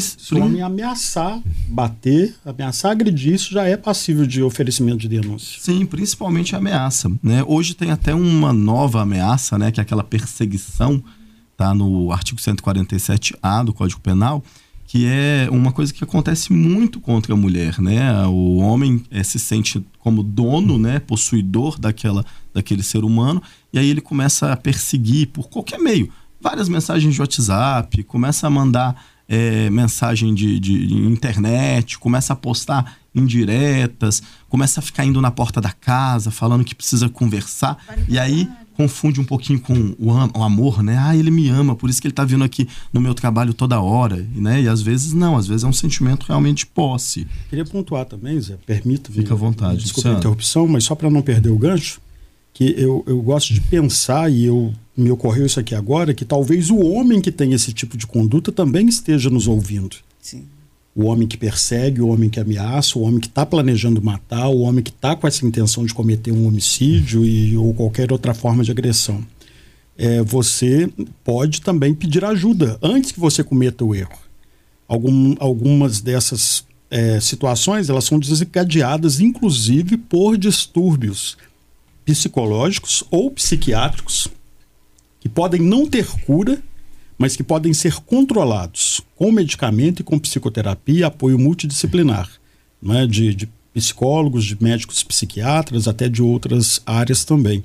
[SPEAKER 6] Se o homem ameaçar, bater, ameaçar agredir, isso já é passível de oferecimento de denúncia.
[SPEAKER 4] Sim, principalmente ameaça. Né? Hoje tem até uma nova ameaça, né? que é aquela perseguição, tá no artigo 147A do Código Penal, que é uma coisa que acontece muito contra a mulher, né? O homem é, se sente como dono, né, possuidor daquela, daquele ser humano, e aí ele começa a perseguir por qualquer meio, várias mensagens de WhatsApp, começa a mandar é, mensagem de, de, de, internet, começa a postar indiretas, começa a ficar indo na porta da casa, falando que precisa conversar, e aí confunde um pouquinho com o, o, amor, né? Ah, ele me ama, por isso que ele tá vindo aqui no meu trabalho toda hora, né? E às vezes não, às vezes é um sentimento realmente de posse.
[SPEAKER 6] Queria pontuar também, Zé, permito.
[SPEAKER 4] Fica à vontade.
[SPEAKER 6] Desculpa a interrupção, mas só para não perder o gancho, que eu, eu gosto de pensar, e eu me ocorreu isso aqui agora, que talvez o homem que tem esse tipo de conduta também esteja nos ouvindo.
[SPEAKER 5] Sim
[SPEAKER 6] o homem que persegue, o homem que ameaça, o homem que está planejando matar, o homem que está com essa intenção de cometer um homicídio e, ou qualquer outra forma de agressão. É, você pode também pedir ajuda antes que você cometa o erro. Algum, algumas dessas é, situações elas são desencadeadas, inclusive, por distúrbios psicológicos ou psiquiátricos que podem não ter cura mas que podem ser controlados com medicamento e com psicoterapia apoio multidisciplinar, né, de, de psicólogos, de médicos psiquiatras, até de outras áreas também.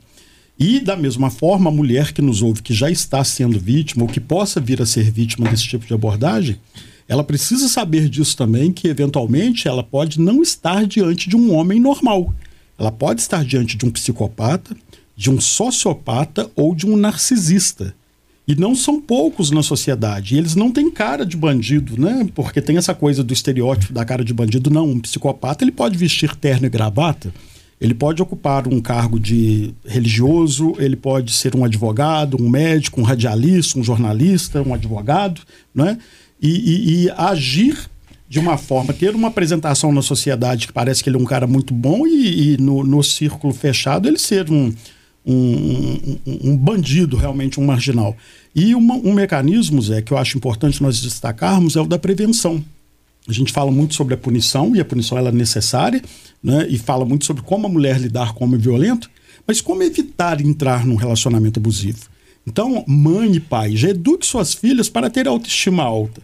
[SPEAKER 6] E, da mesma forma, a mulher que nos ouve, que já está sendo vítima ou que possa vir a ser vítima desse tipo de abordagem, ela precisa saber disso também, que eventualmente ela pode não estar diante de um homem normal. Ela pode estar diante de um psicopata, de um sociopata ou de um narcisista. E não são poucos na sociedade. E eles não têm cara de bandido, né? Porque tem essa coisa do estereótipo da cara de bandido. Não, um psicopata ele pode vestir terno e gravata, ele pode ocupar um cargo de religioso, ele pode ser um advogado, um médico, um radialista, um jornalista, um advogado, né? E, e, e agir de uma forma, ter uma apresentação na sociedade que parece que ele é um cara muito bom e, e no, no círculo fechado ele ser um, um, um, um, bandido, realmente um marginal. E uma, um mecanismo, Zé, que eu acho importante nós destacarmos é o da prevenção. A gente fala muito sobre a punição, e a punição ela é necessária, né? e fala muito sobre como a mulher lidar com o homem violento, mas como evitar entrar num relacionamento abusivo. Então, mãe e pai, já eduque suas filhas para ter autoestima alta,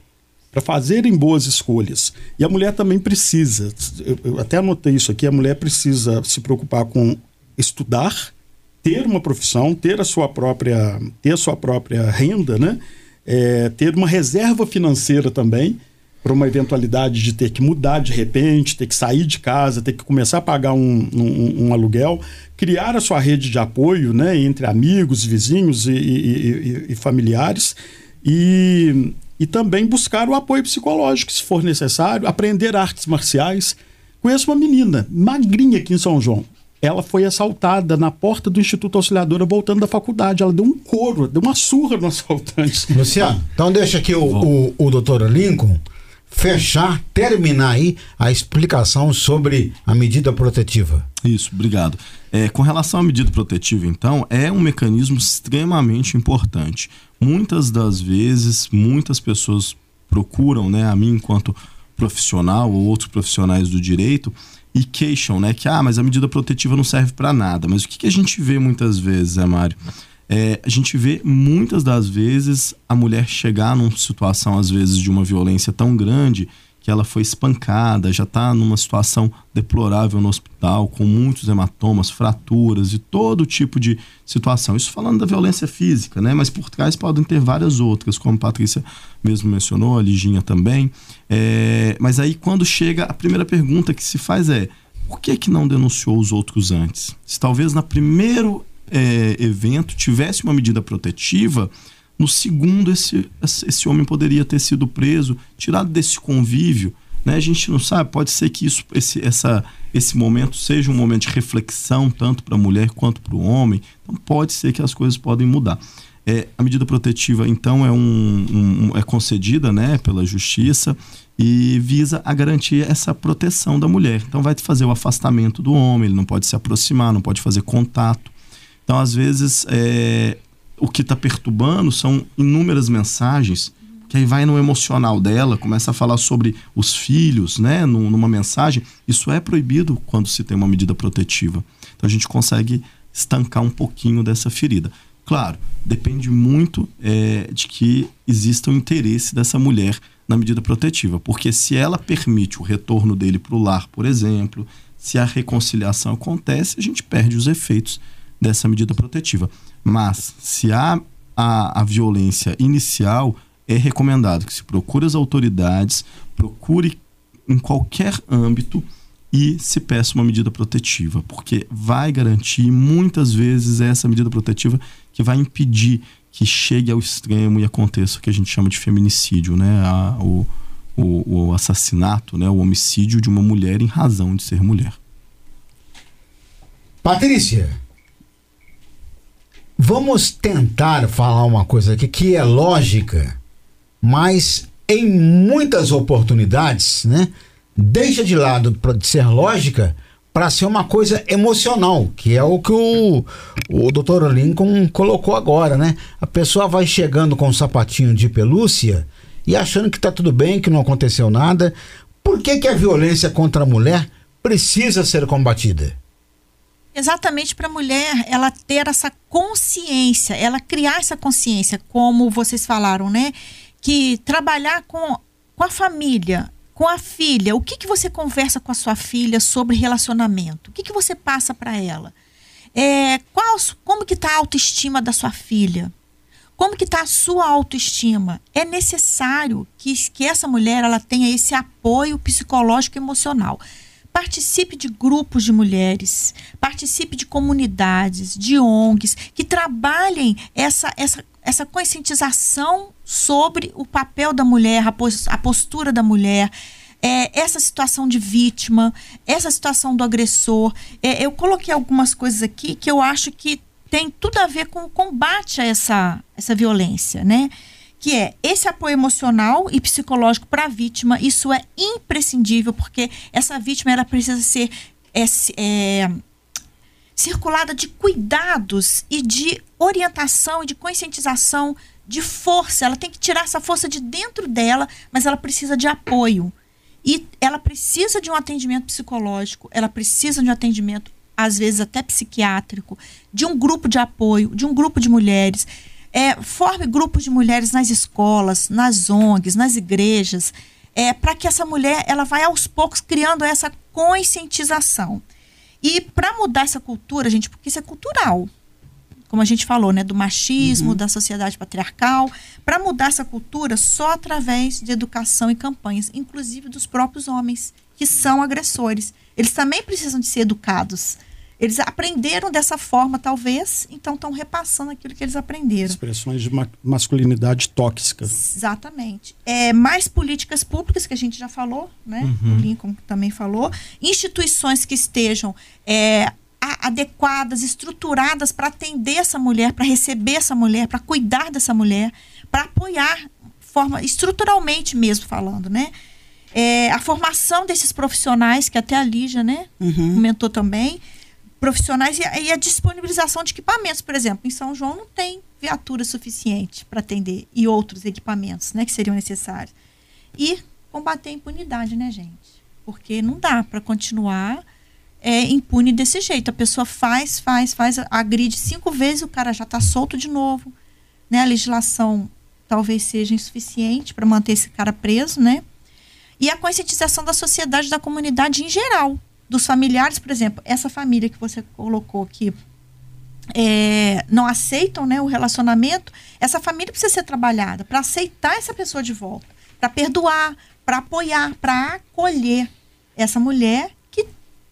[SPEAKER 6] para fazerem boas escolhas. E a mulher também precisa, eu, eu até anotei isso aqui, a mulher precisa se preocupar com estudar, ter uma profissão, ter a sua própria, ter a sua própria renda, né? É, ter uma reserva financeira também para uma eventualidade de ter que mudar de repente, ter que sair de casa, ter que começar a pagar um, um, um aluguel, criar a sua rede de apoio, né, entre amigos, vizinhos e, e, e, e familiares e, e também buscar o apoio psicológico, se for necessário, aprender artes marciais. Conheço uma menina magrinha aqui em São João ela foi assaltada na porta do Instituto Auxiliadora voltando da faculdade. Ela deu um couro, deu uma surra no assaltante.
[SPEAKER 2] Luciano, então deixa aqui o, o, o doutor Lincoln fechar, terminar aí a explicação sobre a medida protetiva.
[SPEAKER 4] Isso, obrigado. É, com relação à medida protetiva, então, é um mecanismo extremamente importante. Muitas das vezes, muitas pessoas procuram, né, a mim enquanto profissional ou outros profissionais do direito, e queixam, né? Que, ah, mas a medida protetiva não serve para nada. Mas o que, que, a gente vê muitas vezes, é, Mário? É, a gente vê muitas das vezes a mulher chegar numa situação, às vezes, de uma violência tão grande que ela foi espancada, já está numa situação deplorável no hospital, com muitos hematomas, fraturas e todo tipo de situação. Isso falando da violência física, né? Mas por trás podem ter várias outras, como a Patrícia mesmo mencionou, a Liginha também. É, mas aí quando chega, a primeira pergunta que se faz é por que, que não denunciou os outros antes? Se talvez na primeiro é, evento tivesse uma medida protetiva, no segundo, esse, esse homem poderia ter sido preso, tirado desse convívio. Né? A gente não sabe, pode ser que isso, esse, essa, esse momento seja um momento de reflexão, tanto para a mulher quanto para o homem. Então, pode ser que as coisas podem mudar. É, a medida protetiva, então, é, um, um, é concedida né, pela justiça e visa a garantir essa proteção da mulher. Então, vai fazer o afastamento do homem, ele não pode se aproximar, não pode fazer contato. Então, às vezes, é, o que está perturbando são inúmeras mensagens que aí vai no emocional dela, começa a falar sobre os filhos, né, numa mensagem. Isso é proibido quando se tem uma medida protetiva. Então a gente consegue estancar um pouquinho dessa ferida. Claro, depende muito é, de que exista o interesse dessa mulher na medida protetiva, porque se ela permite o retorno dele para o lar, por exemplo, se a reconciliação acontece, a gente perde os efeitos dessa medida protetiva. Mas se há a, a violência inicial, é recomendado que se procure as autoridades, procure em qualquer âmbito e se peça uma medida protetiva, porque vai garantir muitas vezes essa medida protetiva que vai impedir que chegue ao extremo e aconteça o que a gente chama de feminicídio, né? A, o, o, o assassinato, né? o homicídio de uma mulher em razão de ser mulher.
[SPEAKER 2] Patrícia, vamos tentar falar uma coisa aqui que é lógica, mas em muitas oportunidades, né? deixa de lado de ser lógica para ser uma coisa emocional, que é o que o, o Dr. Lincoln colocou agora, né? A pessoa vai chegando com um sapatinho de pelúcia e achando que está tudo bem, que não aconteceu nada. Por que, que a violência contra a mulher precisa ser combatida?
[SPEAKER 3] Exatamente para a mulher ela ter essa consciência, ela criar essa consciência, como vocês falaram, né? Que trabalhar com, com a família, com a filha, o que, que você conversa com a sua filha sobre relacionamento? O que, que você passa para ela? É, qual, como que está a autoestima da sua filha? Como que está a sua autoestima? É necessário que, que essa mulher ela tenha esse apoio psicológico e emocional. Participe de grupos de mulheres, participe de comunidades, de ONGs, que trabalhem essa, essa, essa conscientização sobre o papel da mulher, a postura da mulher, é, essa situação de vítima, essa situação do agressor. É, eu coloquei algumas coisas aqui que eu acho que tem tudo a ver com o combate a essa, essa violência, né? Que é esse apoio emocional e psicológico para a vítima, isso é imprescindível, porque essa vítima ela precisa ser é, é, circulada de cuidados e de orientação e de conscientização de força. Ela tem que tirar essa força de dentro dela, mas ela precisa de apoio. E ela precisa de um atendimento psicológico, ela precisa de um atendimento, às vezes até psiquiátrico, de um grupo de apoio, de um grupo de mulheres. É, forme grupos de mulheres nas escolas, nas ONGs, nas igrejas, é, para que essa mulher ela vai aos poucos criando essa conscientização. E para mudar essa cultura, gente, porque isso é cultural, como a gente falou, né, do machismo, uhum. da sociedade patriarcal, para mudar essa cultura só através de educação e campanhas, inclusive dos próprios homens que são agressores. Eles também precisam de ser educados. Eles aprenderam dessa forma, talvez, então estão repassando aquilo que eles aprenderam.
[SPEAKER 6] Expressões de ma masculinidade tóxica.
[SPEAKER 3] Exatamente. É, mais políticas públicas, que a gente já falou, né? Uhum. O Lincoln também falou. Instituições que estejam é, adequadas, estruturadas para atender essa mulher, para receber essa mulher, para cuidar dessa mulher, para apoiar, forma estruturalmente mesmo falando, né? É, a formação desses profissionais, que até a Lígia, né, uhum. comentou também, profissionais e a, e a, disponibilização de equipamentos, por exemplo, em São João não tem viatura suficiente para atender e outros equipamentos, né, que seriam necessários. E combater a impunidade, né, gente? Porque não dá para continuar é impune desse jeito. A pessoa faz, faz, faz, agride cinco vezes, o cara já está solto de novo. Né? A legislação talvez seja insuficiente para manter esse cara preso, né? E a conscientização da sociedade, da comunidade em geral, dos familiares, por exemplo, essa família que você colocou aqui, é, não aceitam né, o relacionamento, essa família precisa ser trabalhada para aceitar essa pessoa de volta, para perdoar, para apoiar, para acolher essa mulher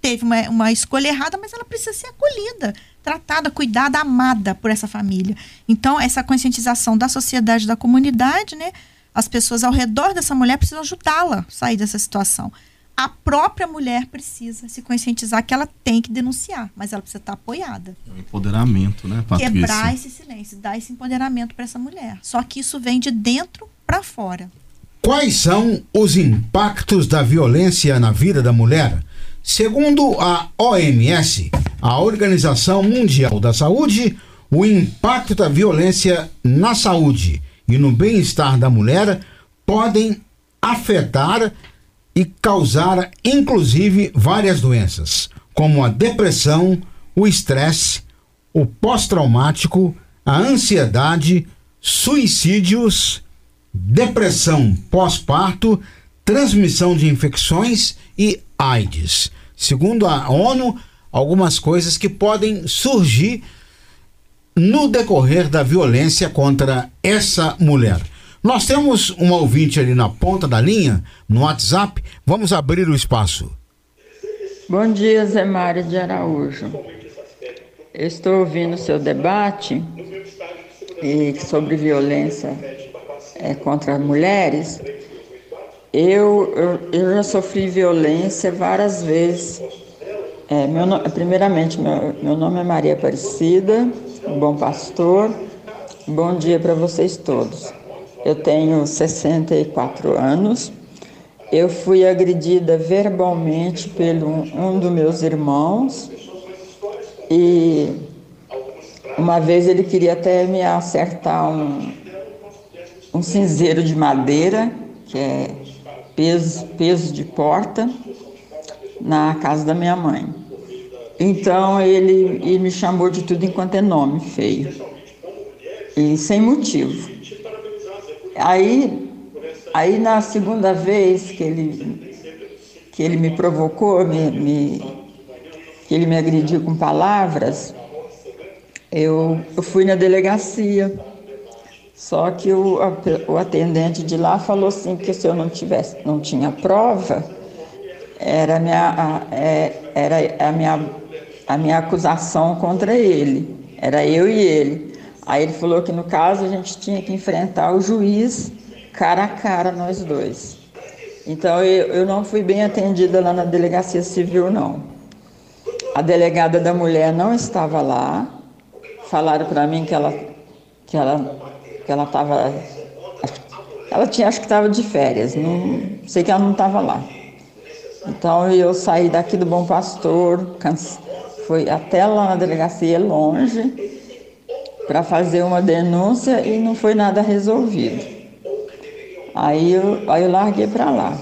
[SPEAKER 3] teve uma, uma escolha errada, mas ela precisa ser acolhida, tratada, cuidada, amada por essa família. Então, essa conscientização da sociedade, da comunidade, né? As pessoas ao redor dessa mulher precisam ajudá-la a sair dessa situação. A própria mulher precisa se conscientizar que ela tem que denunciar, mas ela precisa estar apoiada.
[SPEAKER 4] É um empoderamento, né, Patrícia?
[SPEAKER 3] Quebrar esse silêncio, dar esse empoderamento para essa mulher. Só que isso vem de dentro para fora.
[SPEAKER 2] Quais são os impactos da violência na vida da mulher? Segundo a OMS, a Organização Mundial da Saúde, o impacto da violência na saúde e no bem-estar da mulher podem afetar e causar, inclusive, várias doenças, como a depressão, o estresse, o pós-traumático, a ansiedade, suicídios depressão pós-parto, transmissão de infecções e AIDS. Segundo a ONU, algumas coisas que podem surgir no decorrer da violência contra essa mulher. Nós temos um ouvinte ali na ponta da linha, no WhatsApp. Vamos abrir o espaço.
[SPEAKER 7] Bom dia, Zé Mário de Araújo. Estou ouvindo o seu debate sobre violência é, contra mulheres. Eu, eu, eu, já sofri violência várias vezes. É, meu, primeiramente, meu, meu nome é Maria Aparecida, bom pastor. Bom dia para vocês todos. Eu tenho 64 anos. Eu fui agredida verbalmente pelo um dos meus irmãos e uma vez ele queria até me acertar um, um cinzeiro de madeira, que é peso, peso de porta, na casa da minha mãe. Então ele, ele me chamou de tudo enquanto é nome feio. E sem motivo. Aí, aí na segunda vez que ele, que ele me provocou, me, me, que ele me agrediu com palavras, eu, eu fui na delegacia. Só que o, o atendente de lá falou assim que se eu não tivesse, não tinha prova, era minha, é, era a minha, a minha acusação contra ele. Era eu e ele. Aí ele falou que no caso a gente tinha que enfrentar o juiz cara a cara, nós dois. Então eu, eu não fui bem atendida lá na delegacia civil, não. A delegada da mulher não estava lá. Falaram para mim que ela que ela que ela estava ela tinha acho que estava de férias, não sei que ela não estava lá. Então eu saí daqui do Bom Pastor, canse, fui até lá na delegacia longe para fazer uma denúncia e não foi nada resolvido. Aí eu, aí eu larguei para lá.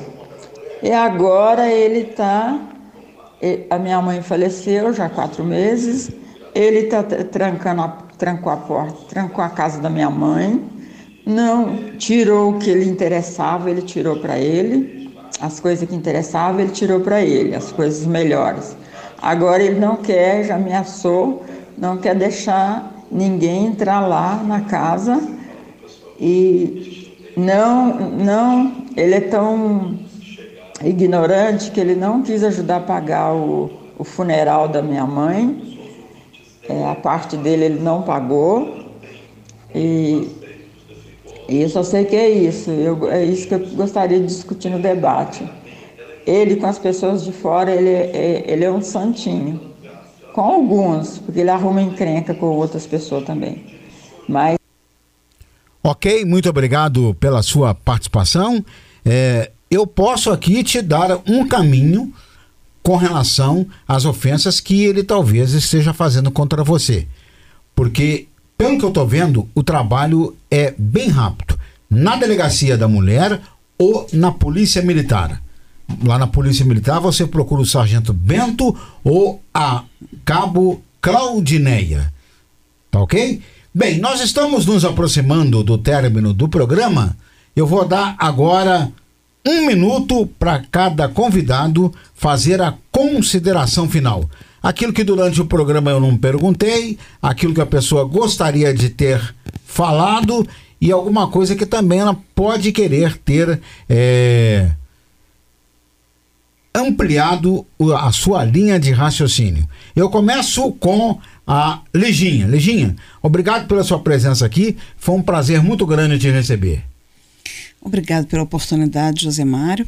[SPEAKER 7] E agora ele está. A minha mãe faleceu já há quatro meses. Ele está trancando, a, trancou a porta, trancou a casa da minha mãe. Não tirou o que ele interessava, ele tirou para ele. As coisas que interessavam, ele tirou para ele, as coisas melhores. Agora ele não quer, já ameaçou, não quer deixar ninguém entrar lá na casa e não, não, ele é tão ignorante que ele não quis ajudar a pagar o, o funeral da minha mãe. É, a parte dele ele não pagou. E, e eu só sei que é isso. Eu, é isso que eu gostaria de discutir no debate. Ele com as pessoas de fora, ele, é, ele é um santinho. Com alguns, porque ele arruma encrenca com outras pessoas também. Mas.
[SPEAKER 2] Ok, muito obrigado pela sua participação. É, eu posso aqui te dar um caminho com relação às ofensas que ele talvez esteja fazendo contra você. Porque, pelo que eu estou vendo, o trabalho é bem rápido. Na delegacia da mulher ou na polícia militar lá na Polícia Militar, você procura o Sargento Bento ou a Cabo Claudineia. Tá ok? Bem, nós estamos nos aproximando do término do programa. Eu vou dar agora um minuto para cada convidado fazer a consideração final. Aquilo que durante o programa eu não perguntei, aquilo que a pessoa gostaria de ter falado e alguma coisa que também ela pode querer ter. É ampliado a sua linha de raciocínio. Eu começo com a Leginha. Leginha, obrigado pela sua presença aqui. Foi um prazer muito grande te receber.
[SPEAKER 5] Obrigado pela oportunidade, José Mário.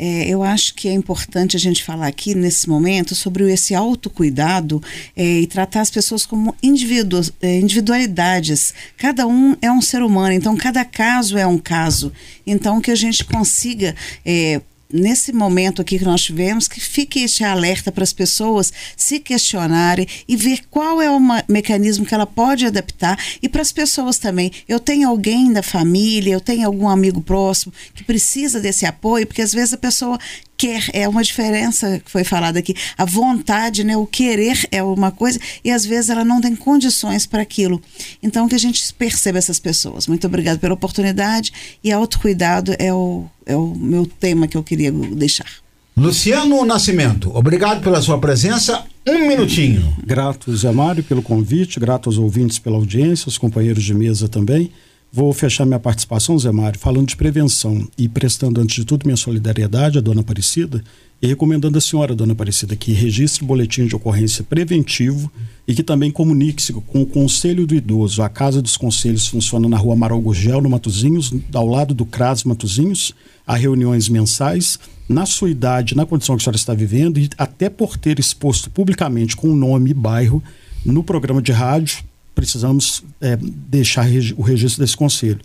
[SPEAKER 5] É, eu acho que é importante a gente falar aqui nesse momento sobre esse autocuidado é, e tratar as pessoas como individu é, individualidades. Cada um é um ser humano, então cada caso é um caso. Então que a gente consiga é, nesse momento aqui que nós tivemos, que fique este alerta para as pessoas se questionarem e ver qual é o mecanismo que ela pode adaptar e para as pessoas também. Eu tenho alguém da família, eu tenho algum amigo próximo que precisa desse apoio, porque às vezes a pessoa quer, é uma diferença que foi falada aqui. A vontade, né, o querer é uma coisa e às vezes ela não tem condições para aquilo. Então que a gente perceba essas pessoas. Muito obrigada pela oportunidade e autocuidado é o, é o meu tema que eu queria deixar.
[SPEAKER 2] Luciano Nascimento, obrigado pela sua presença. Um minutinho.
[SPEAKER 6] Grato, Zé Mário, pelo convite, grato aos ouvintes pela audiência, os companheiros de mesa também. Vou fechar minha participação, Zé Mário, falando de prevenção e prestando, antes de tudo, minha solidariedade à dona Aparecida e recomendando à senhora, dona Aparecida, que registre boletim de ocorrência preventivo e que também comunique-se com o Conselho do Idoso. A Casa dos Conselhos funciona na rua Amaral Gurgel, no Matozinhos, ao lado do CRAS Matozinhos. Há reuniões mensais. Na sua idade, na condição que a senhora está vivendo, e até por ter exposto publicamente com o nome e bairro no programa de rádio, precisamos é, deixar o registro desse conselho.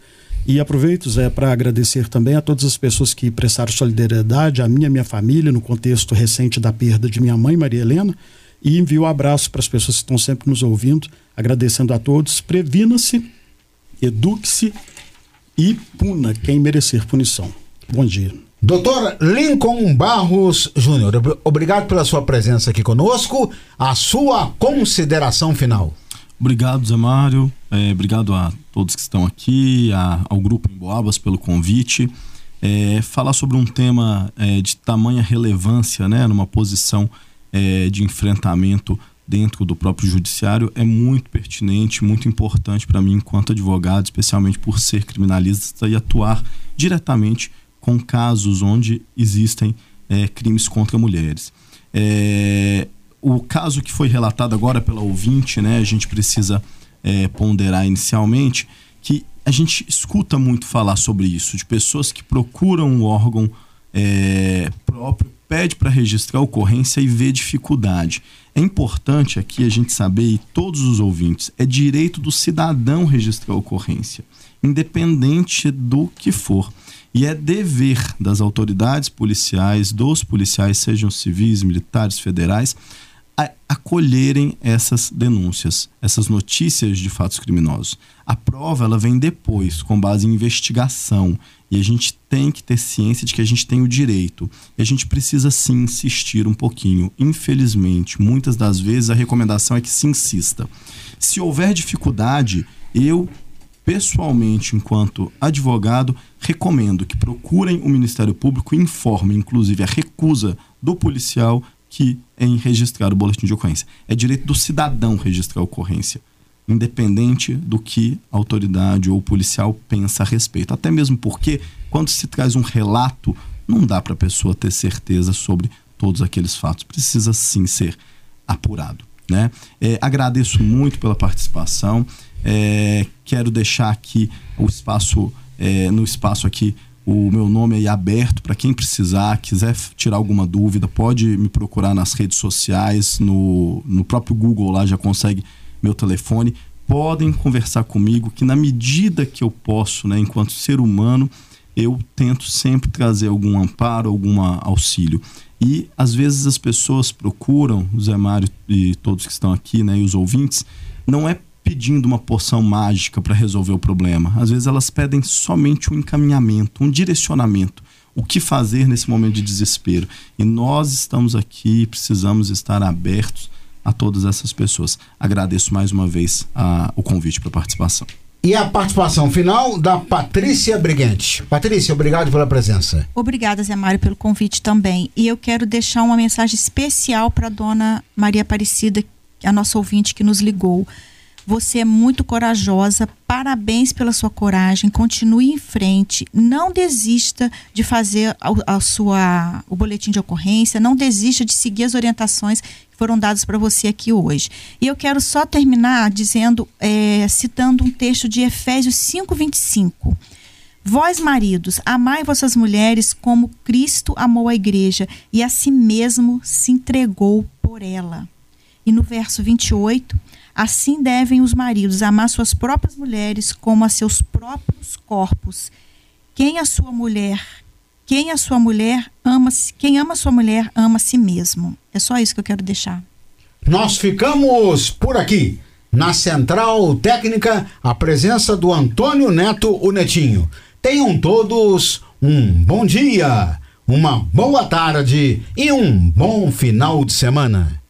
[SPEAKER 6] E aproveito, Zé, para agradecer também a todas as pessoas que prestaram solidariedade, a minha, minha família, no contexto recente da perda de minha mãe, Maria Helena, e envio um abraço para as pessoas que estão sempre nos ouvindo, agradecendo a todos. Previna-se, eduque-se e puna quem merecer punição. Bom dia.
[SPEAKER 2] Doutor Lincoln Barros Júnior, obrigado pela sua presença aqui conosco. A sua consideração final.
[SPEAKER 4] Obrigado, Zé Mário. É, obrigado a todos que estão aqui, a, ao Grupo Emboabas pelo convite. É, falar sobre um tema é, de tamanha relevância, né, numa posição é, de enfrentamento dentro do próprio judiciário é muito pertinente, muito importante para mim enquanto advogado, especialmente por ser criminalista e atuar diretamente com casos onde existem é, crimes contra mulheres. É, o caso que foi relatado agora pela ouvinte, né, a gente precisa é, ponderar inicialmente que a gente escuta muito falar sobre isso, de pessoas que procuram um órgão é, próprio, pede para registrar a ocorrência e vê dificuldade. É importante aqui a gente saber, e todos os ouvintes, é direito do cidadão registrar a ocorrência, independente do que for. E é dever das autoridades policiais, dos policiais, sejam civis, militares, federais, acolherem essas denúncias, essas notícias de fatos criminosos. A prova ela vem depois, com base em investigação, e a gente tem que ter ciência de que a gente tem o direito. E a gente precisa sim insistir um pouquinho. Infelizmente, muitas das vezes a recomendação é que se insista. Se houver dificuldade, eu pessoalmente, enquanto advogado, recomendo que procurem o Ministério Público e informem, inclusive, a recusa do policial que em registrar o boletim de ocorrência. É direito do cidadão registrar a ocorrência, independente do que a autoridade ou o policial pensa a respeito. Até mesmo porque, quando se traz um relato, não dá para a pessoa ter certeza sobre todos aqueles fatos. Precisa sim ser apurado. Né? É, agradeço muito pela participação. É, quero deixar aqui o espaço, é, no espaço aqui, o meu nome aí é aberto para quem precisar, quiser tirar alguma dúvida, pode me procurar nas redes sociais, no, no próprio Google lá já consegue meu telefone. Podem conversar comigo, que na medida que eu posso, né, enquanto ser humano, eu tento sempre trazer algum amparo, algum auxílio. E às vezes as pessoas procuram, o Zé Mário e todos que estão aqui, né, e os ouvintes, não é pedindo uma poção mágica para resolver o problema. Às vezes elas pedem somente um encaminhamento, um direcionamento. O que fazer nesse momento de desespero? E nós estamos aqui, precisamos estar abertos a todas essas pessoas. Agradeço mais uma vez a, o convite para participação.
[SPEAKER 2] E a participação final da Patrícia Brigante. Patrícia, obrigado pela presença.
[SPEAKER 3] Obrigada, Zé Mário, pelo convite também. E eu quero deixar uma mensagem especial para a dona Maria Aparecida, a nossa ouvinte que nos ligou. Você é muito corajosa. Parabéns pela sua coragem. Continue em frente. Não desista de fazer a, a sua, o boletim de ocorrência. Não desista de seguir as orientações que foram dadas para você aqui hoje. E eu quero só terminar dizendo, é, citando um texto de Efésios 5:25. Vós, maridos, amai vossas mulheres como Cristo amou a igreja e a si mesmo se entregou por ela. E no verso 28, Assim devem os maridos amar suas próprias mulheres como a seus próprios corpos. Quem a sua mulher quem a sua mulher ama, quem ama sua mulher ama a si mesmo. É só isso que eu quero deixar.
[SPEAKER 2] Nós ficamos por aqui. Na central técnica, a presença do Antônio Neto, o Netinho. Tenham todos um bom dia, uma boa tarde e um bom final de semana.